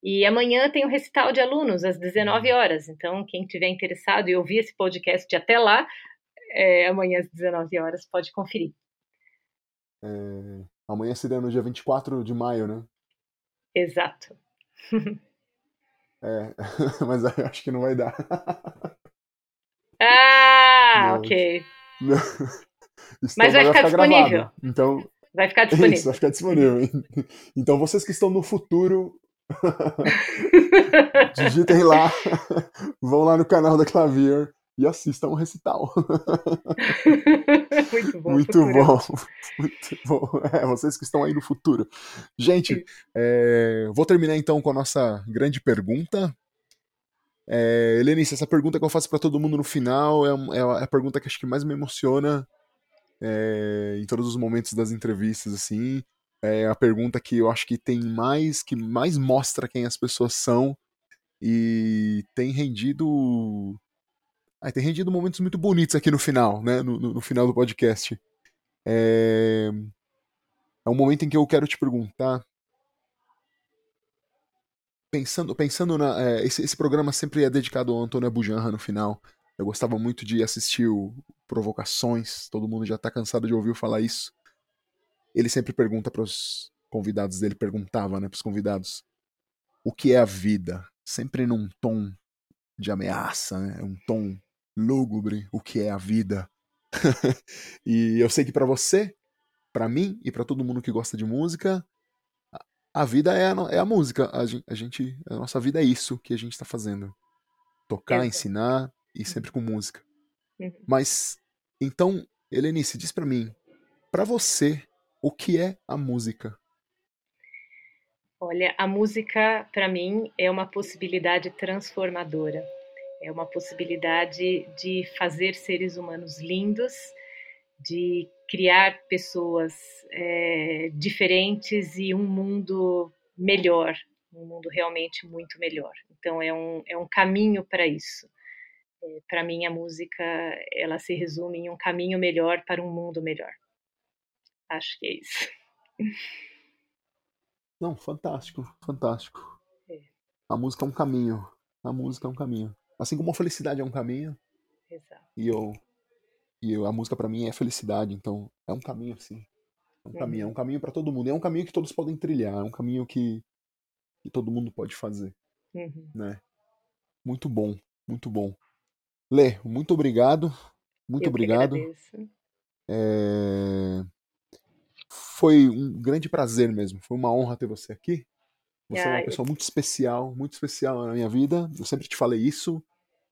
E amanhã tem o um recital de alunos às 19 horas. Então, quem tiver interessado e ouvir esse podcast até lá, é, amanhã às 19 horas pode conferir. É, amanhã seria no dia 24 de maio, né? Exato. é, mas acho que não vai dar. Ah, não. ok. Mas vai, vai ficar, disponível. Gravado. Então, vai ficar disponível. Isso, vai ficar disponível. Então vocês que estão no futuro, digitem lá, vão lá no canal da Clavier e assistam o recital. Muito bom. Muito bom. Muito bom. É, vocês que estão aí no futuro. Gente, é, vou terminar então com a nossa grande pergunta. É, Helenice, essa pergunta que eu faço para todo mundo no final é, é, a pergunta que acho que mais me emociona é, em todos os momentos das entrevistas, assim. É a pergunta que eu acho que tem mais, que mais mostra quem as pessoas são e tem rendido. Ah, tem rendido momentos muito bonitos aqui no final, né? No, no, no final do podcast. É... é um momento em que eu quero te perguntar pensando, pensando na. É, esse, esse programa sempre é dedicado ao Antônio Abujanra no final. Eu gostava muito de assistir o Provocações, todo mundo já tá cansado de ouvir falar isso. Ele sempre pergunta para os convidados dele, perguntava, né, pros convidados, o que é a vida? Sempre num tom de ameaça, né, um tom lúgubre, o que é a vida? e eu sei que para você, para mim e para todo mundo que gosta de música, a vida é a, é a música. A gente, a gente, a nossa vida é isso que a gente está fazendo. Tocar, ensinar e sempre com música. Uhum. Mas, então, Helenice, diz para mim, para você, o que é a música? Olha, a música, para mim, é uma possibilidade transformadora. É uma possibilidade de fazer seres humanos lindos, de criar pessoas é, diferentes e um mundo melhor, um mundo realmente muito melhor. Então é um, é um caminho para isso. É, para mim a música ela se resume em um caminho melhor para um mundo melhor. Acho que é isso. Não, fantástico, fantástico. É. A música é um caminho. A música é um caminho. Assim como a felicidade é um caminho. Exato. E eu e eu, a música para mim é felicidade, então é um caminho assim. É um uhum. caminho, é um caminho para todo mundo. É um caminho que todos podem trilhar, é um caminho que, que todo mundo pode fazer, uhum. né? Muito bom, muito bom. Lê, muito obrigado, muito eu obrigado. É... Foi um grande prazer mesmo, foi uma honra ter você aqui. Você ah, é uma pessoa eu... muito especial, muito especial na minha vida. Eu sempre te falei isso,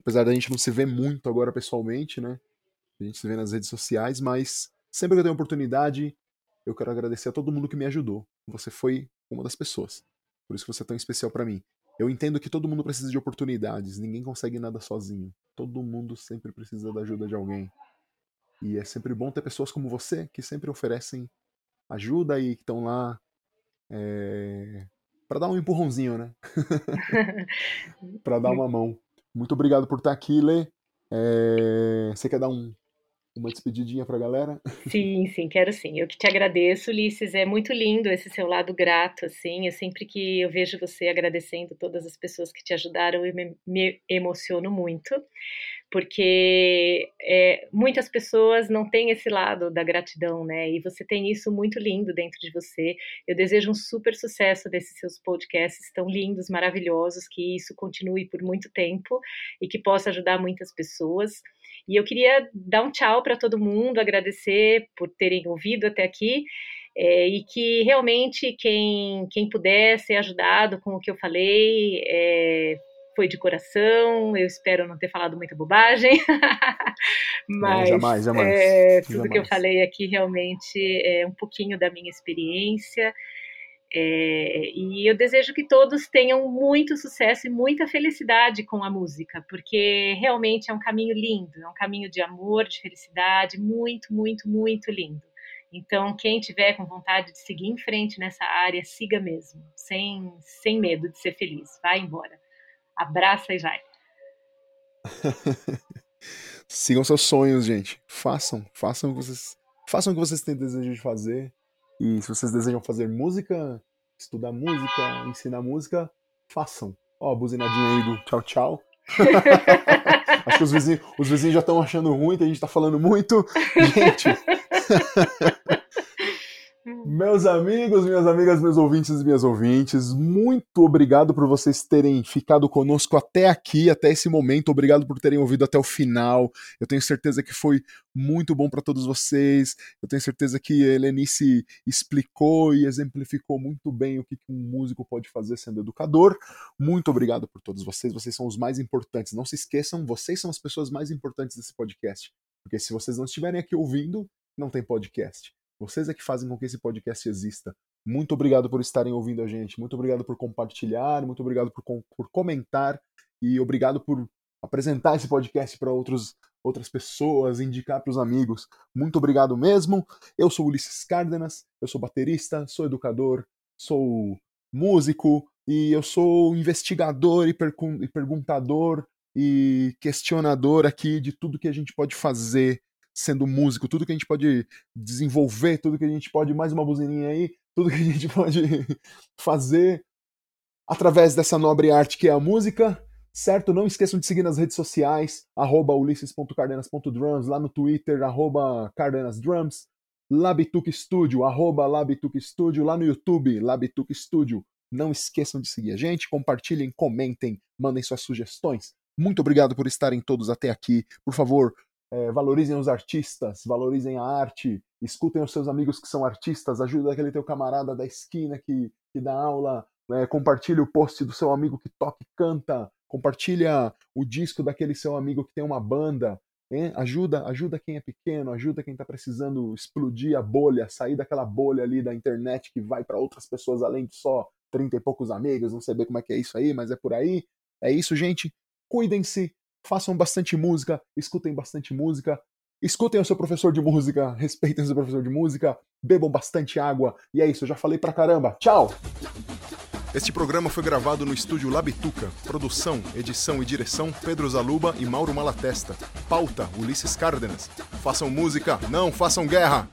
apesar da gente não se ver muito agora pessoalmente, né? A gente se vê nas redes sociais, mas sempre que eu tenho oportunidade, eu quero agradecer a todo mundo que me ajudou. Você foi uma das pessoas. Por isso que você é tão especial para mim. Eu entendo que todo mundo precisa de oportunidades, ninguém consegue nada sozinho. Todo mundo sempre precisa da ajuda de alguém. E é sempre bom ter pessoas como você que sempre oferecem ajuda e que estão lá é... para dar um empurrãozinho, né? para dar uma mão. Muito obrigado por estar aqui, Lê. É... Você quer dar um uma despedidinha para a galera? Sim, sim, quero sim. Eu que te agradeço, Ulisses. É muito lindo esse seu lado grato, assim. Eu sempre que eu vejo você agradecendo todas as pessoas que te ajudaram, eu me, me emociono muito, porque é, muitas pessoas não têm esse lado da gratidão, né? E você tem isso muito lindo dentro de você. Eu desejo um super sucesso desses seus podcasts tão lindos, maravilhosos, que isso continue por muito tempo e que possa ajudar muitas pessoas. E eu queria dar um tchau para todo mundo, agradecer por terem ouvido até aqui. É, e que realmente quem, quem puder ser ajudado com o que eu falei é, foi de coração. Eu espero não ter falado muita bobagem, mas não, jamais, jamais, é, tudo jamais. que eu falei aqui realmente é um pouquinho da minha experiência. É, e eu desejo que todos tenham muito sucesso e muita felicidade com a música, porque realmente é um caminho lindo, é um caminho de amor, de felicidade, muito, muito, muito lindo. Então, quem tiver com vontade de seguir em frente nessa área, siga mesmo, sem, sem medo de ser feliz. Vai embora. Abraça e vai. Sigam seus sonhos, gente. Façam, façam o que vocês, façam o que vocês têm desejo de fazer. E se vocês desejam fazer música, estudar música, ensinar música, façam. Ó, a buzinadinha aí do tchau, tchau. Acho que os vizinhos, os vizinhos já estão achando ruim, que a gente tá falando muito. Gente. Meus amigos, minhas amigas, meus ouvintes e minhas ouvintes, muito obrigado por vocês terem ficado conosco até aqui, até esse momento. Obrigado por terem ouvido até o final. Eu tenho certeza que foi muito bom para todos vocês. Eu tenho certeza que a Helenice explicou e exemplificou muito bem o que um músico pode fazer sendo educador. Muito obrigado por todos vocês. Vocês são os mais importantes. Não se esqueçam, vocês são as pessoas mais importantes desse podcast. Porque se vocês não estiverem aqui ouvindo, não tem podcast. Vocês é que fazem com que esse podcast exista. Muito obrigado por estarem ouvindo a gente. Muito obrigado por compartilhar. Muito obrigado por, por comentar. E obrigado por apresentar esse podcast para outros outras pessoas, indicar para os amigos. Muito obrigado mesmo. Eu sou Ulisses Cárdenas, eu sou baterista, sou educador, sou músico e eu sou investigador e perguntador e questionador aqui de tudo que a gente pode fazer sendo músico, tudo que a gente pode desenvolver, tudo que a gente pode, mais uma buzininha aí, tudo que a gente pode fazer através dessa nobre arte que é a música, certo? Não esqueçam de seguir nas redes sociais, arroba ulisses.cardenas.drums, lá no Twitter, arroba cardenasdrums, Labituc Studio, arroba Labituc Studio, lá no YouTube, Labituc Studio. Não esqueçam de seguir a gente, compartilhem, comentem, mandem suas sugestões. Muito obrigado por estarem todos até aqui. Por favor, é, valorizem os artistas, valorizem a arte, escutem os seus amigos que são artistas, ajuda aquele teu camarada da esquina que que dá aula, é, compartilha o post do seu amigo que toca e canta, compartilha o disco daquele seu amigo que tem uma banda, hein? ajuda, ajuda quem é pequeno, ajuda quem está precisando explodir a bolha, sair daquela bolha ali da internet que vai para outras pessoas além de só 30 e poucos amigos, não sei bem como é que é isso aí, mas é por aí. É isso, gente. Cuidem-se, façam bastante música, escutem bastante música, escutem o seu professor de música, respeitem o seu professor de música, bebam bastante água. E é isso, eu já falei pra caramba. Tchau! Este programa foi gravado no estúdio Labituca. Produção, edição e direção Pedro Zaluba e Mauro Malatesta. Pauta Ulisses Cárdenas. Façam música, não façam guerra!